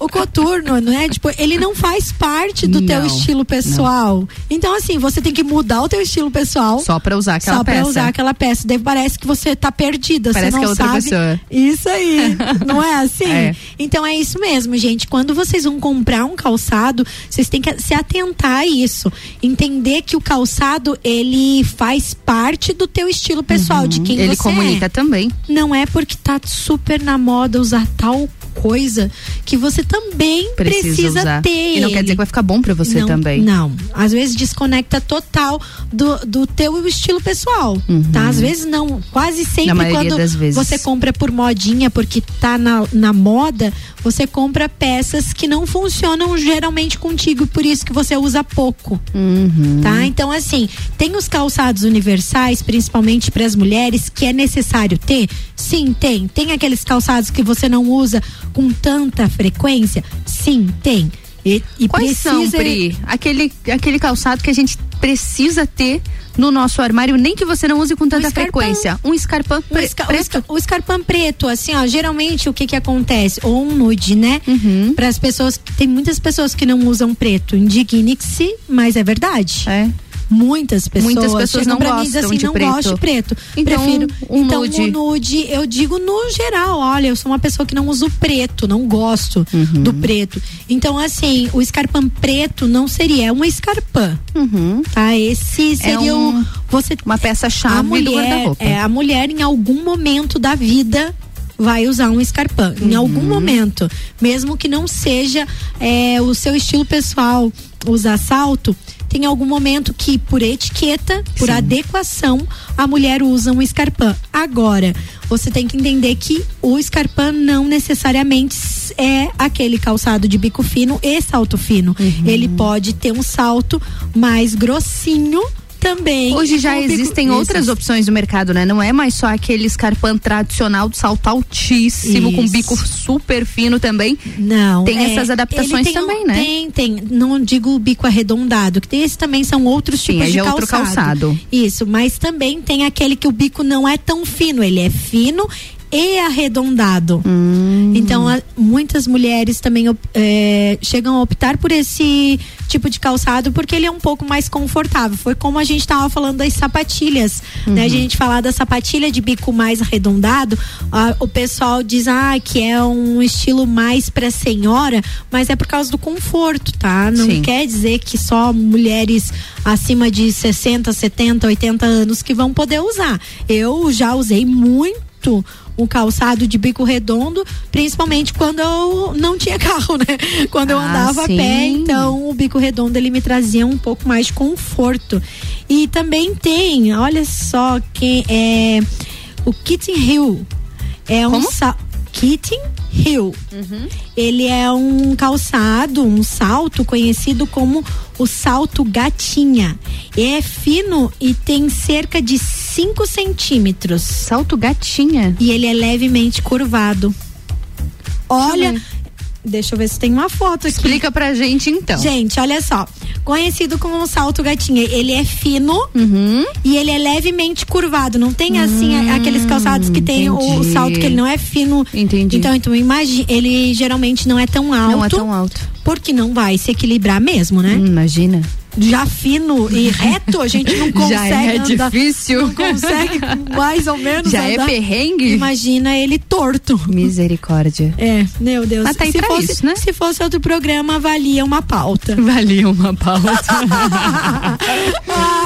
o coturno, não é? Tipo, ele não faz parte do teu Não, estilo pessoal. Então, assim, você tem que mudar o teu estilo pessoal. Só pra usar aquela só pra peça. usar aquela peça. Daí parece que você tá perdida. Parece você não que é outra sabe. pessoa. Isso aí. não é assim? *laughs* É. Então é isso mesmo, gente. Quando vocês vão comprar um calçado, vocês têm que se atentar a isso. Entender que o calçado, ele faz parte do teu estilo pessoal, de quem Uhum. Ele você comunica é. também. Não é porque tá super na moda usar tal coisa que você também Precisa, precisa, usar. ter. E não quer dizer que vai ficar bom pra você não, também. Não, às vezes desconecta total do, do teu estilo pessoal, tá? Às vezes não, quase sempre Uhum. Quando das vezes. você compra por modinha, porque tá na, na moda, você compra peças que não funcionam geralmente contigo, por isso que você usa pouco, Uhum. tá? Então assim, tem os calçados universais, principalmente para as mulheres, que é necessário ter? Sim, tem. Tem aqueles calçados que você não usa com tanta frequência? Sim, tem. E, e Quais são, precisa Pri? Aquele, aquele calçado que a gente precisa ter no nosso armário, nem que você não use com tanta escarpão. frequência. Um escarpão O, pre- esca- preto. o escarpão preto, assim, ó, geralmente o que que acontece? Ou um nude, né? Uhum. Para as pessoas, tem muitas pessoas que não usam preto. Indigne-se, mas é verdade. É. Muitas pessoas. Muitas pessoas não pra mim gostam assim, de não preto. gosto de preto. Então, Prefiro. um então, nude. o nude, eu digo no geral, olha, eu sou uma pessoa que não uso preto, não gosto Uhum. do preto. Então, assim, o escarpão preto não seria, é um escarpão. Tá? Esse seria um- o. Você, Uma peça-chave a do guarda-roupa. é, a mulher em algum momento da vida vai usar um escarpão. Em algum momento, mesmo que não seja é, o seu estilo pessoal usar salto, tem algum momento que, por etiqueta, por adequação, a mulher usa um escarpão. Agora, você tem que entender que o escarpão não necessariamente é aquele calçado de bico fino e salto fino. Ele pode ter um salto mais grossinho também. Hoje já com bico- existem outras Isso. opções no mercado, né? Não é mais só aquele escarpão tradicional do salto altíssimo, com Isso. bico super fino também. Não. Tem é, essas adaptações tem um- também, né? Tem, tem. Não digo o bico arredondado, que tem- esses também são outros Sim, tipos de é outro calçado. Isso, mas também tem aquele que o bico não é tão fino, ele é fino e arredondado. Hum. Então, a- muitas mulheres também é, chegam a optar por esse tipo de calçado porque ele é um pouco mais confortável. Foi como a gente estava falando das sapatilhas, né? Uhum. A gente falar da sapatilha de bico mais arredondado, ah, o pessoal diz ah, que é um estilo mais para senhora, mas é por causa do conforto, tá? Não Sim. quer dizer que só mulheres acima de 60, 70, 80 anos que vão poder usar. Eu já usei muito um calçado de bico redondo, principalmente quando eu não tinha *laughs* carro, né? Quando eu Ah, andava sim. a pé, então o bico redondo ele me trazia um pouco mais de conforto. E também tem, olha só, que é o Kitten Hill. É um sa- Kitten Hill. Ele é um calçado, um salto conhecido como o salto gatinha. É fino e tem cerca de 5 centímetros. Salto gatinha? E ele é levemente curvado. Olha. Deixa eu ver se tem uma foto aqui. Explica pra gente então. Gente, olha só. Conhecido como um salto gatinha. Ele é fino Uhum. e ele é levemente curvado. Não tem assim a- aqueles calçados que tem o Hum, entendi. salto que ele não é fino. Entendi. Então, então imagine, ele geralmente não é tão alto. Não é tão alto. Porque não vai se equilibrar mesmo, né? imagina. Já fino e reto, a gente não consegue *laughs* Já é andar, difícil. Não consegue mais ou menos Já é andar. perrengue? Imagina ele torto. Misericórdia. É, meu Deus. Mas tá se, fosse, isso, né? se fosse outro programa, valia uma pauta. Valia uma pauta. *laughs*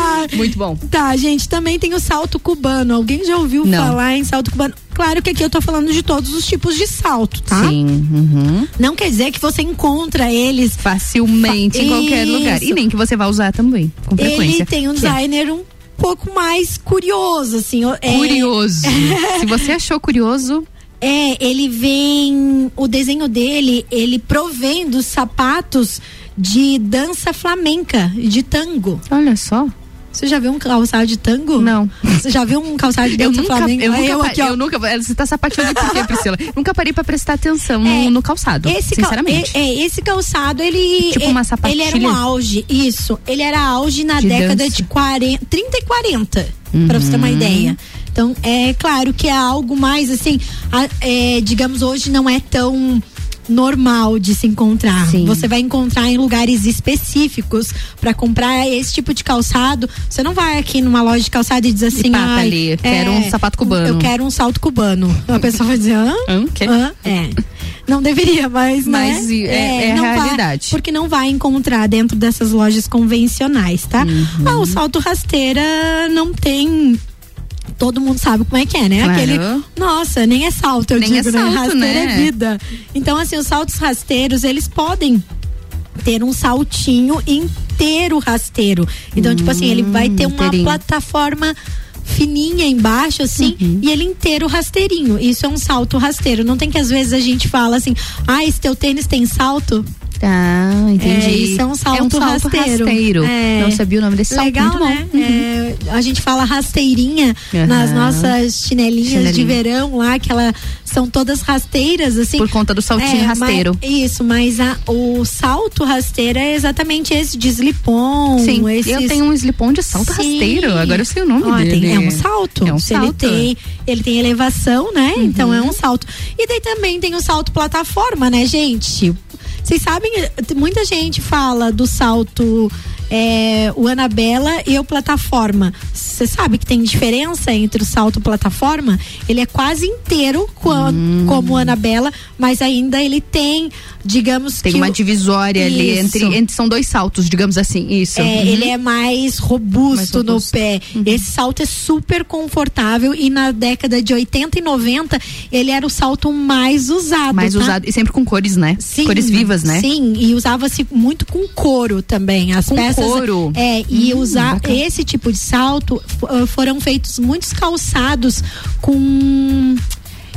*laughs* Muito bom. Tá, gente, também tem o salto cubano. Alguém já ouviu Não. falar em salto cubano? Claro que aqui eu tô falando de todos os tipos de salto, tá? Sim. uhum. Não quer dizer que você encontra eles Facilmente em qualquer Isso. lugar. E nem que você vai usar também, com frequência. Ele tem um é designer um pouco mais curioso, assim. é- Curioso. *laughs* Se você achou curioso, É, ele vem. O desenho dele, ele provém dos sapatos de dança flamenca, de tango. olha só. Você já viu um calçado de tango? Não. Você já viu um calçado de Eu dança flamenca? eu nunca, pa- aqui, eu nunca, você tá sapateando por quê, Priscila? *laughs* nunca parei pra prestar atenção no, É, no calçado, Esse cal- sinceramente. é, é, esse calçado, ele. Tipo é- uma Ele era um sapatilha? auge, isso. Ele era auge na De década dança. de 40, 30 e 40, pra você ter uma Uhum. ideia. Então, é claro que é algo mais assim, a- é, digamos, hoje não é tão normal de se encontrar. Sim. Você vai encontrar em lugares específicos pra comprar esse tipo de calçado. Você não vai aqui numa loja de calçado e diz assim, "Ai, ali, quero um sapato cubano." Eu quero um salto cubano. A pessoa vai dizer, hã? Hã? Hã? É. Não deveria, mas, Mas né? é- é a não vai- realidade. porque não vai encontrar dentro dessas lojas convencionais, tá? Uhum. Ah, o salto rasteira não tem todo mundo sabe como é que é, né? Claro. Aquele, nossa, nem é salto, eu Nem digo, é né? salto, Rasteira né? é vida. Então, assim, os saltos rasteiros, eles podem ter um saltinho inteiro rasteiro. Então, tipo assim, ele vai ter uma Hum, inteirinho. plataforma fininha embaixo, assim, Uhum. e ele inteiro rasteirinho. Isso é um salto rasteiro. Não tem que às vezes a gente fala assim, ah, esse teu tênis tem salto? Ah, entendi. É, isso é um salto, rasteiro. É. Não sabia o nome desse salto. Legal, Muito bom. né? Uhum. É, a gente fala rasteirinha Aham. nas nossas chinelinhas de Chinelinho. verão lá, que elas são todas rasteiras, assim. Por conta do saltinho É, rasteiro. mas- isso, mas a- o salto rasteiro é exatamente esse de slip-on. Sim, esses... eu tenho um slip-on de salto Sim. rasteiro. Agora eu sei o nome Ó, tem- dele. é um salto. É um Ele salto. Uhum. tem, ele tem elevação, né? Então é um salto. E daí também tem o salto plataforma, né, gente? Vocês sabem, muita gente fala do salto é, o Anabela e o plataforma. Você sabe que tem diferença entre o salto e plataforma? Ele é quase inteiro Hum. como o Anabela, mas ainda ele tem digamos Tem que uma o- divisória ali Isso. entre, entre. São dois saltos, digamos assim. Isso. É, Uhum. ele é mais robusto, Mais robusto. Uhum. no pé. Esse salto é super confortável e na década de 80 e 90 ele era o salto mais usado. mais tá? usado. E sempre com cores, né? Sim, cores vivas, né? Sim, e usava-se muito com couro também. As Com peças. Couro? É, e Hum, usar bacana. esse tipo de salto ah, foram feitos muitos calçados com.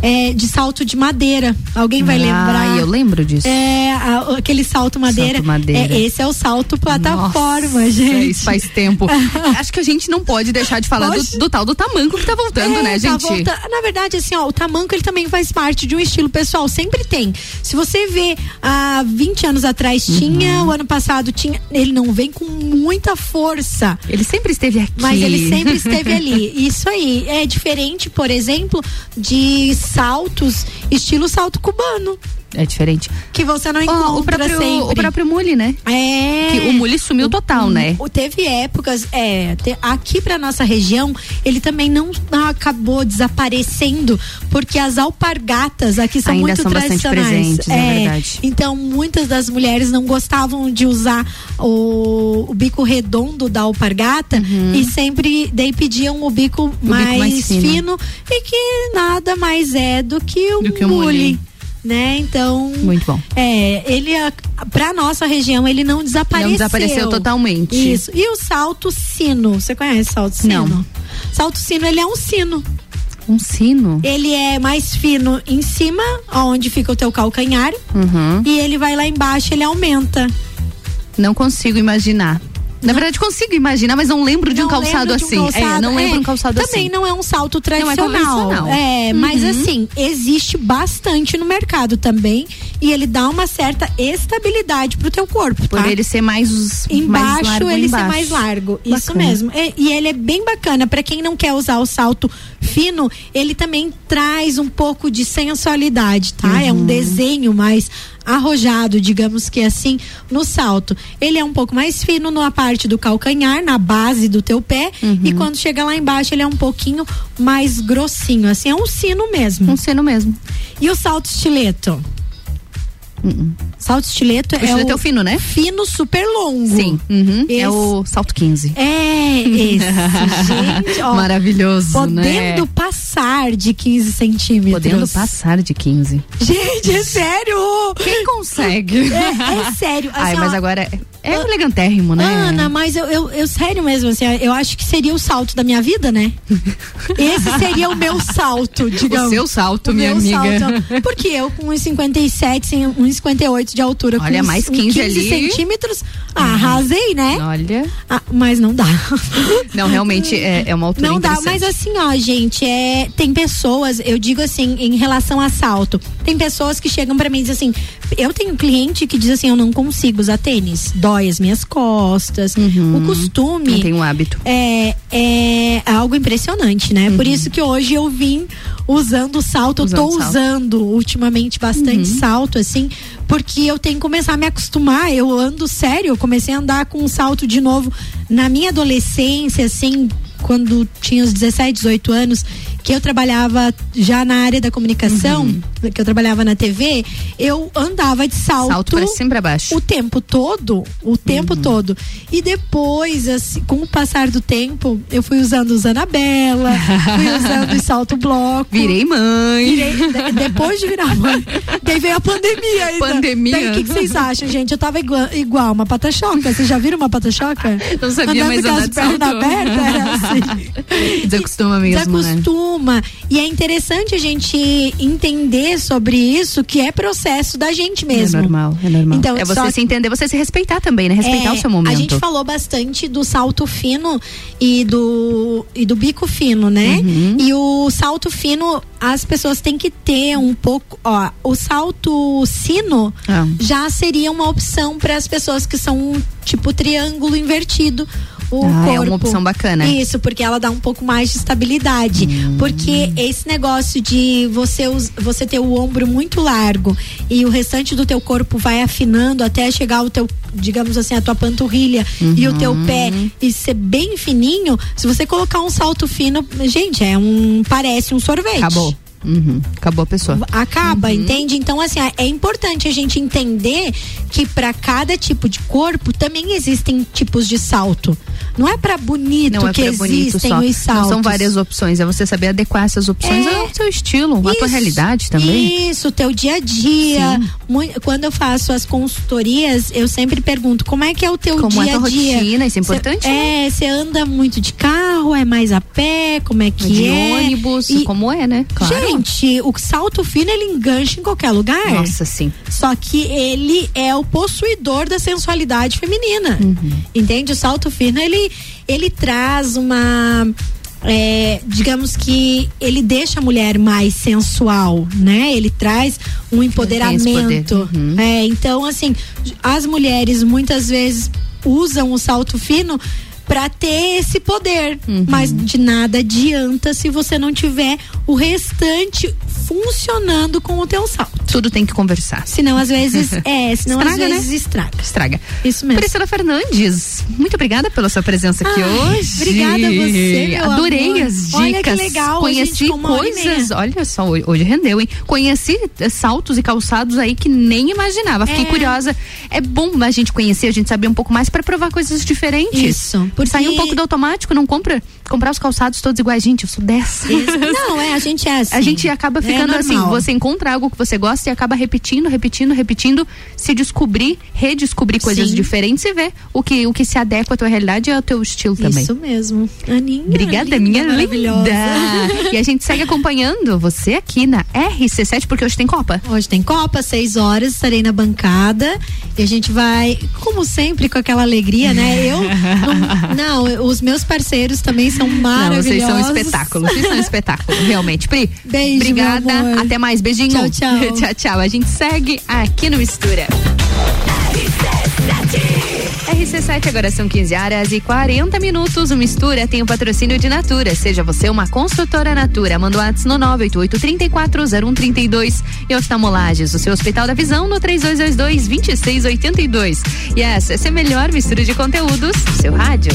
É, de salto de madeira. Alguém vai Ah, lembrar? eu lembro disso. É, a- aquele salto madeira. Salto madeira. É, esse é o salto plataforma, Nossa, gente. Isso faz tempo. *laughs* Acho que a gente não pode deixar de falar do, do tal do tamanco que tá voltando, É, né, tá gente? volta- Na verdade, assim, ó, o tamanco ele também faz parte de um estilo pessoal, sempre tem. Se você vê há 20 anos atrás Uhum. tinha, o ano passado tinha, ele não vem com muita força. Ele sempre esteve aqui. Mas ele sempre esteve *laughs* ali. Isso aí é diferente, por exemplo, de saltos estilo salto cubano, É diferente. que você não encontra o próprio, sempre. o próprio mule, né? É. Que o mule sumiu total, né? O- Teve épocas, é, te- aqui pra nossa região, ele também não acabou desaparecendo, porque as alpargatas aqui são Ainda muito são tradicionais. presentes, é verdade. Então, muitas das mulheres não gostavam de usar o, o bico redondo da alpargata e sempre daí pediam o bico, mais, Uhum. mais fino. fino. e que nada mais é do que o Do que o mule. Né? Então, Muito bom. é, ele pra nossa região ele não desapareceu. Não desapareceu totalmente. Isso. E o salto sino, você conhece salto sino? Não. Salto sino, ele é um sino. Um sino. Ele é mais fino em cima, onde fica o teu calcanhar, Uhum. e ele vai lá embaixo, ele aumenta. Não consigo imaginar. Na verdade, consigo imaginar, mas não lembro de um Não calçado lembro de um assim. é, calçado, não lembro é, um calçado Também assim. não é um salto Não é tradicional. É, mas Uhum. assim, existe bastante no mercado também. E ele dá uma certa estabilidade pro teu corpo. Por tá? ele ser mais, mais Embaixo largo ele embaixo. ser mais largo. Isso Bacana. mesmo. E, e ele é bem bacana. Pra quem não quer usar o salto fino, ele também traz um pouco de sensualidade, tá? É Uhum. um desenho mais arrojado, digamos que assim, no salto. Ele é um pouco mais fino na parte do calcanhar, na base do teu pé, Uhum. e quando chega lá embaixo ele é um pouquinho mais grossinho, assim, é um sino mesmo. Um sino mesmo. E o salto estileto? Salto estileto O estileto é o fino, né? Fino super longo. Sim. Uhum. Esse- É o salto 15. É, esse, *laughs* gente, ó, Maravilhoso, podendo né? passar de 15 centímetros. Podendo passar de 15. Gente, é sério! Quem consegue? É, é sério. Ai, assim, mas ó, agora é, é elegantérrimo, né? Ana, mas eu, eu, eu sério mesmo, assim, eu acho que seria o salto da minha vida, né? Esse seria o meu salto, *laughs* digamos. O seu salto, O minha meu amiga. salto. Porque eu com 1,57, 1,58 de altura, Olha, com mais uns 15 ali. Uhum. centímetros, ah, arrasei, né? Olha. Ah, mas não dá. *laughs* Não, realmente é, é uma altura Não dá, mas assim, ó, gente, é, tem pessoas, eu digo assim, em relação a salto, tem pessoas que chegam pra mim e dizem assim, eu tenho cliente que diz assim, eu não consigo usar tênis, dói as minhas costas, o costume. Não tem um hábito. É, é algo impressionante, né? Por isso que hoje eu vim usando salto, eu tô Usando salto. usando ultimamente bastante Uhum. salto, assim, porque eu tenho que começar a me acostumar. Eu ando sério, eu comecei a andar com um salto de novo na minha adolescência, assim, quando tinha os 17, 18 anos, que eu trabalhava já na área da comunicação, Uhum. que eu trabalhava na TV, eu andava de salto. Salto pra cima pra baixo. O tempo todo, o tempo Uhum. todo. E depois, assim, com o passar do tempo, eu fui usando os Anabela, *laughs* fui usando o salto bloco. Virei mãe. Virei- de- depois de virar mãe. *laughs* Daí veio a pandemia ainda. Pandemia. Daí o que, que vocês acham, gente? Eu tava igual, igual uma pata-choca. Vocês já viram uma pata-choca? Não sabia Andando com andar de pernas salto. abertas, era assim. *laughs* Desacostuma mesmo, né? E é interessante a gente entender sobre isso, que é processo da gente mesmo. É normal, é normal. Então, é você só- se entender, você se respeitar também, né? Respeitar É, o seu momento. A gente falou bastante do salto fino e do, e do bico fino, né? Uhum. E o salto fino, as pessoas têm que ter um pouco. Ó, o salto sino Ah. já seria uma opção para as pessoas que são tipo triângulo invertido. O Ah, corpo. é uma opção bacana. Isso, porque ela dá um pouco mais de estabilidade. Hum. Porque esse negócio de você, você ter o ombro muito largo e o restante do teu corpo vai afinando até chegar ao teu, digamos assim, a tua panturrilha e o teu Uhum. pé e ser bem fininho, se você colocar um salto fino, gente, é um parece um sorvete. Acabou. Uhum. Acabou a pessoa. Acaba, entende? Então, assim, é importante a gente entender que para cada tipo de corpo também existem tipos de salto. Não é para bonito Não é que bonito existem só. os saltos. Não são várias opções, é você saber adequar essas opções É. ao seu estilo, à tua realidade também. Isso, teu dia a dia. Quando eu faço as consultorias, eu sempre pergunto como é que é o teu Como é dia a a tua dia. rotina, isso é Cê- importante, É, você anda muito de carro, é mais a pé, como é que de é? ônibus, E- como é, né? Claro. Gente, o salto fino ele engancha em qualquer lugar. Nossa, sim. Só que ele é o possuidor da sensualidade feminina. Uhum. Entende? O salto fino ele ele traz uma é, digamos que ele deixa a mulher mais sensual, né? Ele traz um empoderamento. Uhum. É, então, assim, as mulheres muitas vezes usam o salto fino para ter esse poder, Uhum. mas de nada adianta se você não tiver o restante funcionando com o teu salto. Tudo tem que conversar. Senão às vezes *laughs* é, senão Estraga, às né? vezes estraga. Estraga. Isso mesmo. Priscila Fernandes, muito obrigada pela sua presença aqui Ai, hoje. obrigada a você, meu Adorei amor. as dicas. Olha que legal, Conheci gente coisas. Olha só, hoje- hoje rendeu, hein? Conheci eh, saltos e calçados aí que nem imaginava. Fiquei É. curiosa. É bom a gente conhecer, a gente saber um pouco mais para provar coisas diferentes. Isso, porque- Sair um pouco do automático, não compra. Comprar os calçados todos iguais. Gente, eu sou dessa. Não, é, a gente é *laughs* assim. A gente acaba É ficando assim, normal. você encontra algo que você gosta e acaba repetindo, repetindo, repetindo, se descobrir, redescobrir coisas Sim. diferentes e ver o que, o que se adequa à tua realidade e ao teu estilo também. Isso mesmo. Aninha. Obrigada, linda, minha maravilhosa. linda. *laughs* E a gente segue acompanhando você aqui na RC7, porque hoje tem Copa. Hoje tem Copa, seis horas, estarei na bancada e a gente vai, como sempre, com aquela alegria, né? Eu, não, *laughs* não, os meus parceiros também são Não, maravilhosos. vocês são um espetáculo. Vocês são um espetáculo, realmente. Pri, Beijo, obrigada. Até mais. Beijinho. Tchau, tchau. *laughs* tchau, tchau. A gente segue aqui no Mistura. RC7, agora são 15 horas e 40 minutos. O Mistura tem o patrocínio de Natura. Seja você uma construtora Natura. Manda o WhatsApp no 988-340132. E Oftalmolages, o seu Hospital da Visão, no 3222-2682. E essa, essa é a melhor mistura de conteúdos do seu rádio.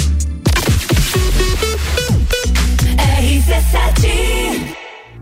RC7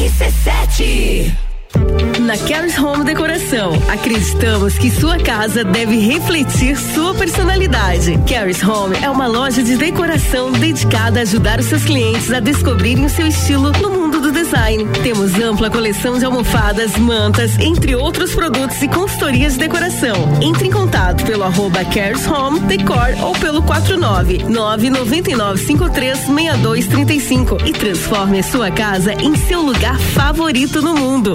RC7 na Caris Home Decoração, acreditamos que sua casa deve refletir sua personalidade. Caris Home é uma loja de decoração dedicada a ajudar os seus clientes a descobrirem o seu estilo no mundo do design. Temos ampla coleção de almofadas, mantas, entre outros produtos e consultorias de decoração. Entre em contato pelo arroba Home Decor ou pelo 49 999536235 e transforme a sua casa em seu lugar favorito no mundo.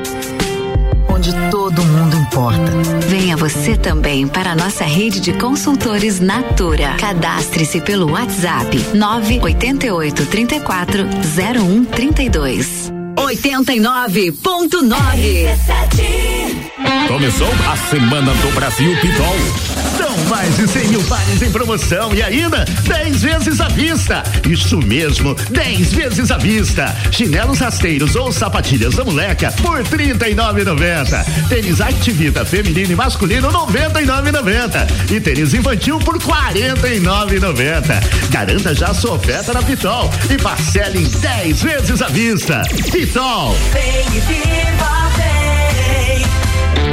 Onde todo mundo importa. Venha você também para a nossa rede de consultores Natura. Cadastre-se pelo WhatsApp 988 34 0132. 89.9 Começou a Semana do Brasil Pitol. São mais de 100 mil pares em promoção e ainda 10 vezes à vista. Isso mesmo, 10 vezes à vista. Chinelos rasteiros ou sapatilhas da moleca por R$ 39,90. Tênis Activita feminino e masculino R$ 99,90. E tênis infantil por R$ 49,90. Garanta já sua oferta na Pitol e parcele em 10 vezes à vista. Pitol. Vem e viva, vem.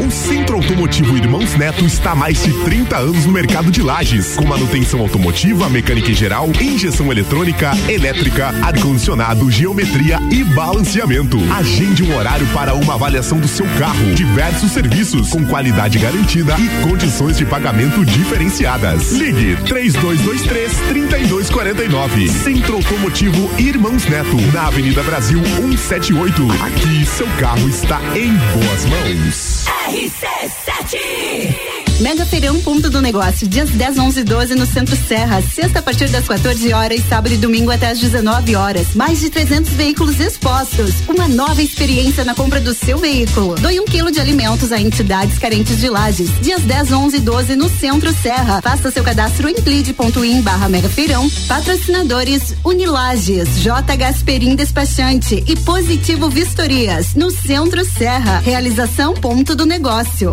O Centro Automotivo Irmãos Neto está há mais de 30 anos no mercado de lajes, com manutenção automotiva, mecânica em geral, injeção eletrônica, elétrica, ar-condicionado, geometria e balanceamento. Agende um horário para uma avaliação do seu carro. Diversos serviços com qualidade garantida e condições de pagamento diferenciadas. Ligue 3223 3249. Centro Automotivo Irmãos Neto, na Avenida Brasil 178. Aqui seu carro está em boas mãos. RC7 Mega Feirão Ponto do Negócio, dias 10, 11 e 12 no Centro Serra. Sexta a partir das 14 horas, sábado e domingo até as 19 horas. Mais de 300 veículos expostos. Uma nova experiência na compra do seu veículo. Doe um quilo de alimentos a entidades carentes de lajes. Dias 10, 11 e 12 no Centro Serra. Faça seu cadastro em plid.in barra Mega Feirão. Patrocinadores Unilages, J. Gasperim Despachante e Positivo Vistorias. No Centro Serra. Realização Ponto do Negócio.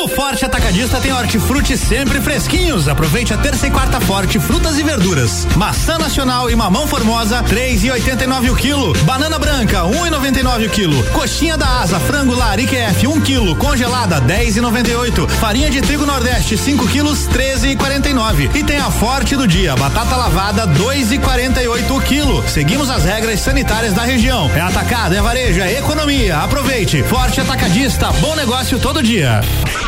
O Forte Atacadista tem hortifruti sempre fresquinhos. Aproveite a terça e quarta forte, frutas e verduras. Maçã nacional e mamão formosa, três e oitenta e nove o quilo. Banana branca, um e noventa e nove o quilo. Coxinha da asa, frango lar IQF, um quilo, congelada, dez e noventa e oito. Farinha de trigo nordeste, 5 quilos, treze e quarenta e nove. E tem a forte do dia, batata lavada, dois e quarenta e oito o quilo. Seguimos as regras sanitárias da região. É atacado, é varejo, é economia. Aproveite. Forte Atacadista, bom negócio todo dia.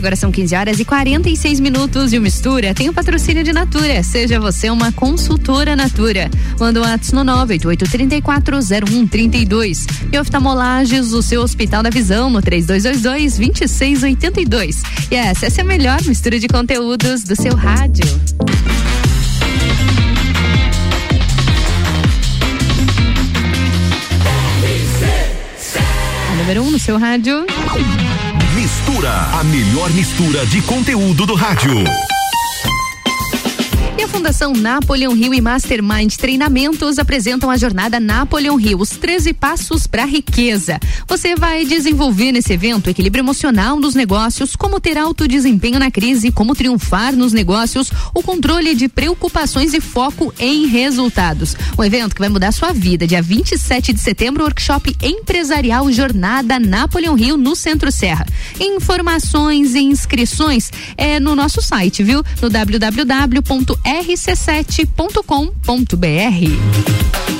agora são 15 horas e 46 minutos e o Mistura tem o patrocínio de Natura. Seja você uma consultora Natura. Manda um ato no 988340132. E oftalmolages, o seu Hospital da Visão no 3222-2682. E essa, essa é a melhor mistura de conteúdos do seu rádio. A número 1 um no seu rádio. A melhor mistura de conteúdo do rádio. Fundação Napoleão Rio e Mastermind Treinamentos apresentam a jornada Napoleão Rio, os 13 passos para a riqueza. Você vai desenvolver nesse evento equilíbrio emocional nos negócios, como ter alto desempenho na crise, como triunfar nos negócios, o controle de preocupações e foco em resultados. Um evento que vai mudar sua vida. Dia 27 de setembro, workshop empresarial Jornada Napoleão Rio no Centro Serra. Informações e inscrições é no nosso site, viu? No www rc7.com.br.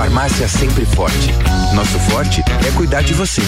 Farmácia Sempre Forte. Nosso forte é cuidar de você.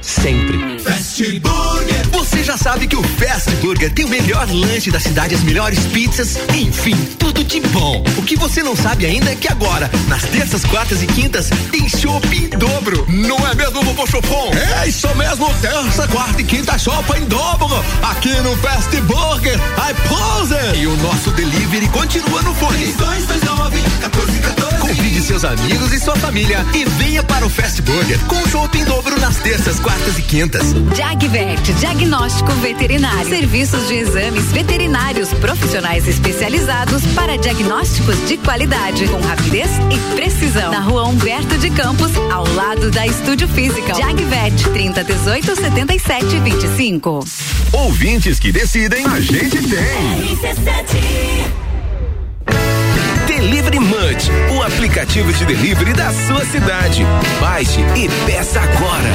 Sempre. Fast Burger. Você já sabe que o Fast Burger tem o melhor lanche da cidade, as melhores pizzas, enfim, tudo de bom. O que você não sabe ainda é que agora, nas terças, quartas e quintas, tem chopp em dobro. Não é mesmo, Vovô Chopon? É isso mesmo, terça, quarta e quinta, chopp em dobro. Aqui no Fast Burger, I pose. E o nosso delivery continua no fone. 3229 1414. Convide seus amigos e sua família e venha para o Fast Burger com chopp em dobro nas terças, quartas e quintas. Jagvet, diagnóstico veterinário. Serviços de exames veterinários profissionais especializados para diagnósticos de qualidade, com rapidez e precisão. Na rua Humberto de Campos, ao lado da Estúdio Física. Jagvet, 30 18 77 25. Ouvintes que decidem, a gente tem. Delivery Munch, o aplicativo de delivery da sua cidade. Baixe e peça agora.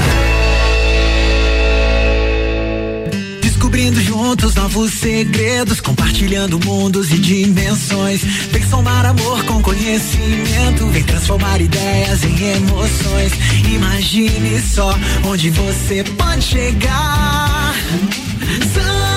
Descobrindo juntos novos segredos, compartilhando mundos e dimensões. Vem somar amor com conhecimento, vem transformar ideias em emoções. Imagine só onde você pode chegar. Santa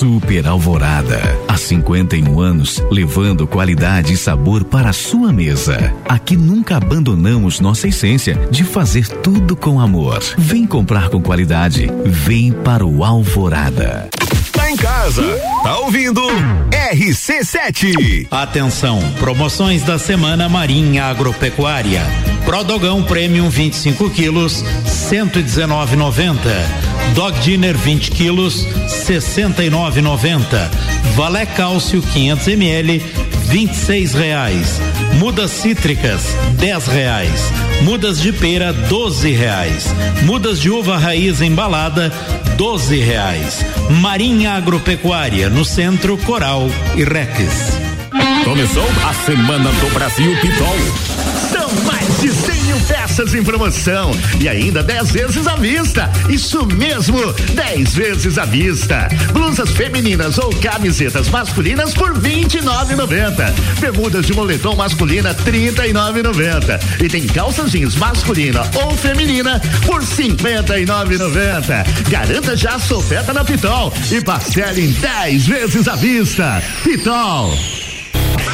Super Alvorada. Há 51 anos, levando qualidade e sabor para a sua mesa. Aqui nunca abandonamos nossa essência de fazer tudo com amor. Vem comprar com qualidade. Vem para o Alvorada. Tá em casa, tá ouvindo? RC7. Atenção, promoções da semana Marinha Agropecuária. Prodogão Premium 25 quilos, 119,90. Dog Dinner 20 quilos, 69,90. Valé Cálcio 500 ml, 26 reais. Mudas cítricas, 10 reais. Mudas de pera, 12 reais. Mudas de uva raiz embalada, 12 reais. Marinha Agropecuária, no centro Coral e Rex. Começou a Semana do Brasil Pitol. São mais de 100 mil peças em promoção e ainda 10 vezes à vista. Isso mesmo, 10 vezes à vista. Blusas femininas ou camisetas masculinas por R$ 29,90. Bermudas de moletom masculina R$ 39,90. E tem calças jeans masculina ou feminina por R$ 59,90. Garanta já a sua oferta na Pitol e parcele em 10 vezes à vista. Pitol.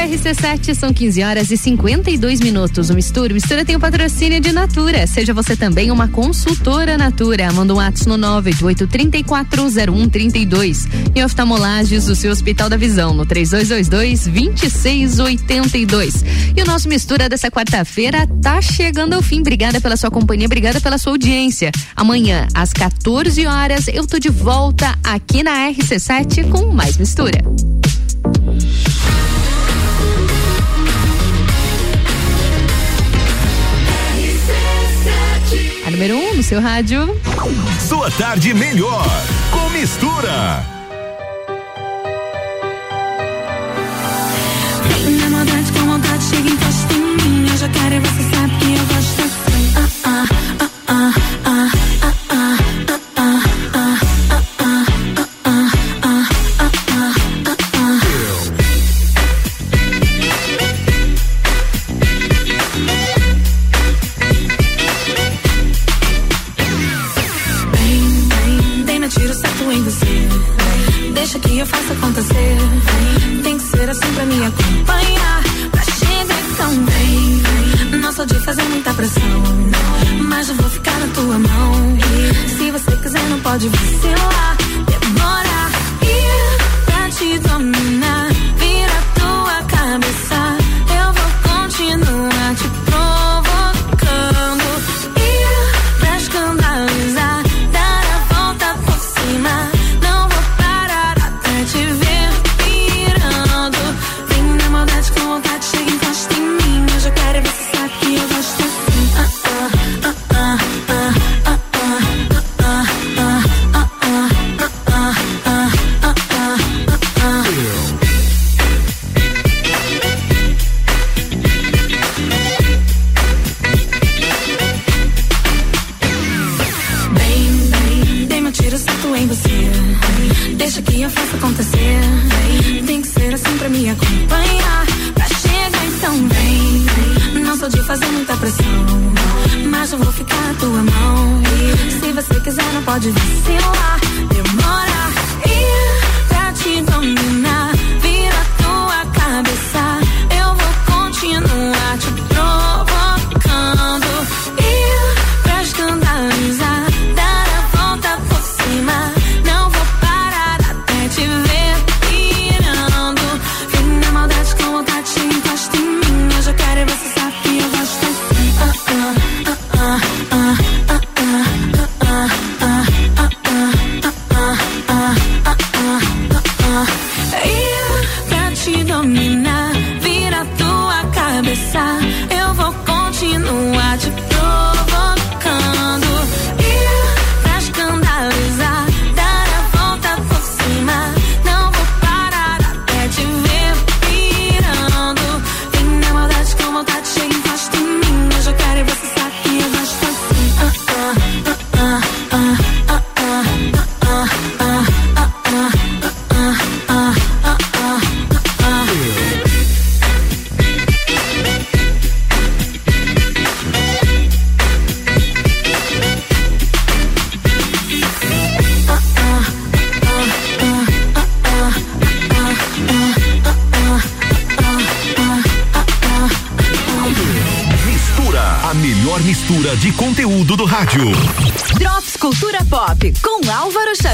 RC7 são 15 horas e 52 minutos. O Mistura, Mistura tem o patrocínio de Natura. Seja você também uma consultora Natura. Manda um ato no 988340132. E oftalmolages, o seu Hospital da Visão, no 3222-2682. E o nosso Mistura dessa quarta-feira tá chegando ao fim. Obrigada pela sua companhia, obrigada pela sua audiência. Amanhã, às 14 horas, eu tô de volta aqui na RC7 com mais Mistura. número 1 um no seu rádio. Sua tarde melhor com mistura. Na maldade com maldade chega em encosta em mim. Eu já quero e você sabe que eu gosto assim. Ah, ah, ah, ah, ah, ah. ah.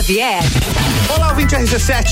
Xavier.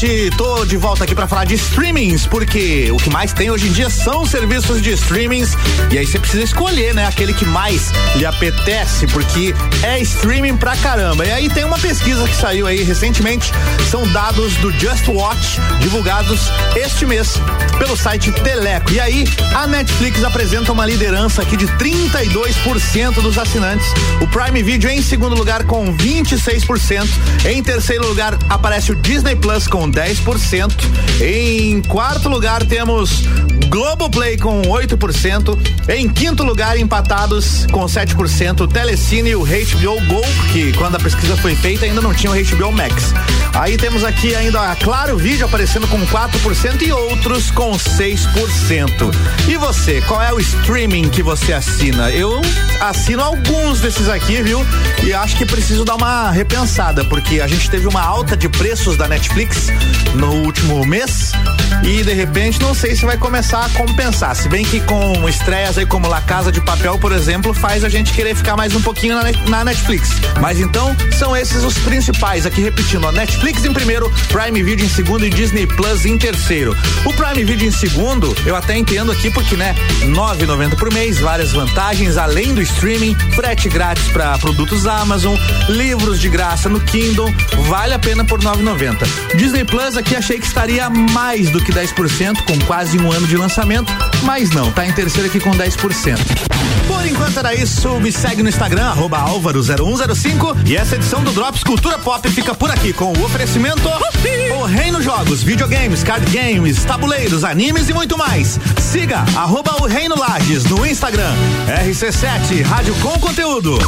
RC7, tô de volta aqui pra falar de streamings, porque o que mais tem hoje em dia são serviços de streamings, e aí você precisa escolher, né, aquele que mais lhe apetece, porque é streaming pra caramba. E aí tem uma pesquisa que saiu aí recentemente, são dados do Just Watch, divulgados este mês pelo site Teleco. E aí, a Netflix apresenta uma liderança aqui de 32% dos assinantes. O Prime Video em segundo lugar com 26%. Em terceiro lugar aparece o Disney Plus com 10%. Em quarto lugar temos Globoplay com 8%. Em quinto lugar, empatados com 7%, o Telecine e o HBO Go, que quando a pesquisa foi feita ainda não tinha o HBO Max. Aí temos aqui ainda a Claro Vídeo aparecendo com 4% e outros com 6%. E você, qual é o streaming que você assina? Eu assino alguns desses aqui, viu? E acho que preciso dar uma repensada, porque a gente teve uma alta de preços da Netflix no último mês e de repente não sei se vai começar a compensar. Se bem que com estreias aí como La Casa de Papel, por exemplo, faz a gente querer ficar mais um pouquinho na, Netflix. Mas então são esses os principais. Aqui repetindo, Netflix em primeiro, Prime Video em segundo e Disney Plus em terceiro. O Prime Video em segundo, eu até entendo aqui porque, né, 9,90 por mês, várias vantagens, além do streaming, frete grátis para produtos Amazon, livros de graça no Kindle, vale a pena por 9,90. Disney Plus aqui achei que estaria mais do que 10%, com quase um ano de lançamento, mas não, tá em terceiro aqui com 10%. Por enquanto era isso, me segue no Instagram, arroba álvaro0105 e essa edição do Drops Cultura Pop fica por aqui com o oferecimento O Reino Jogos, videogames, card games, tabuleiros, animes e muito mais. Siga arroba o Reino Lages no Instagram, RC7, Rádio com Conteúdo.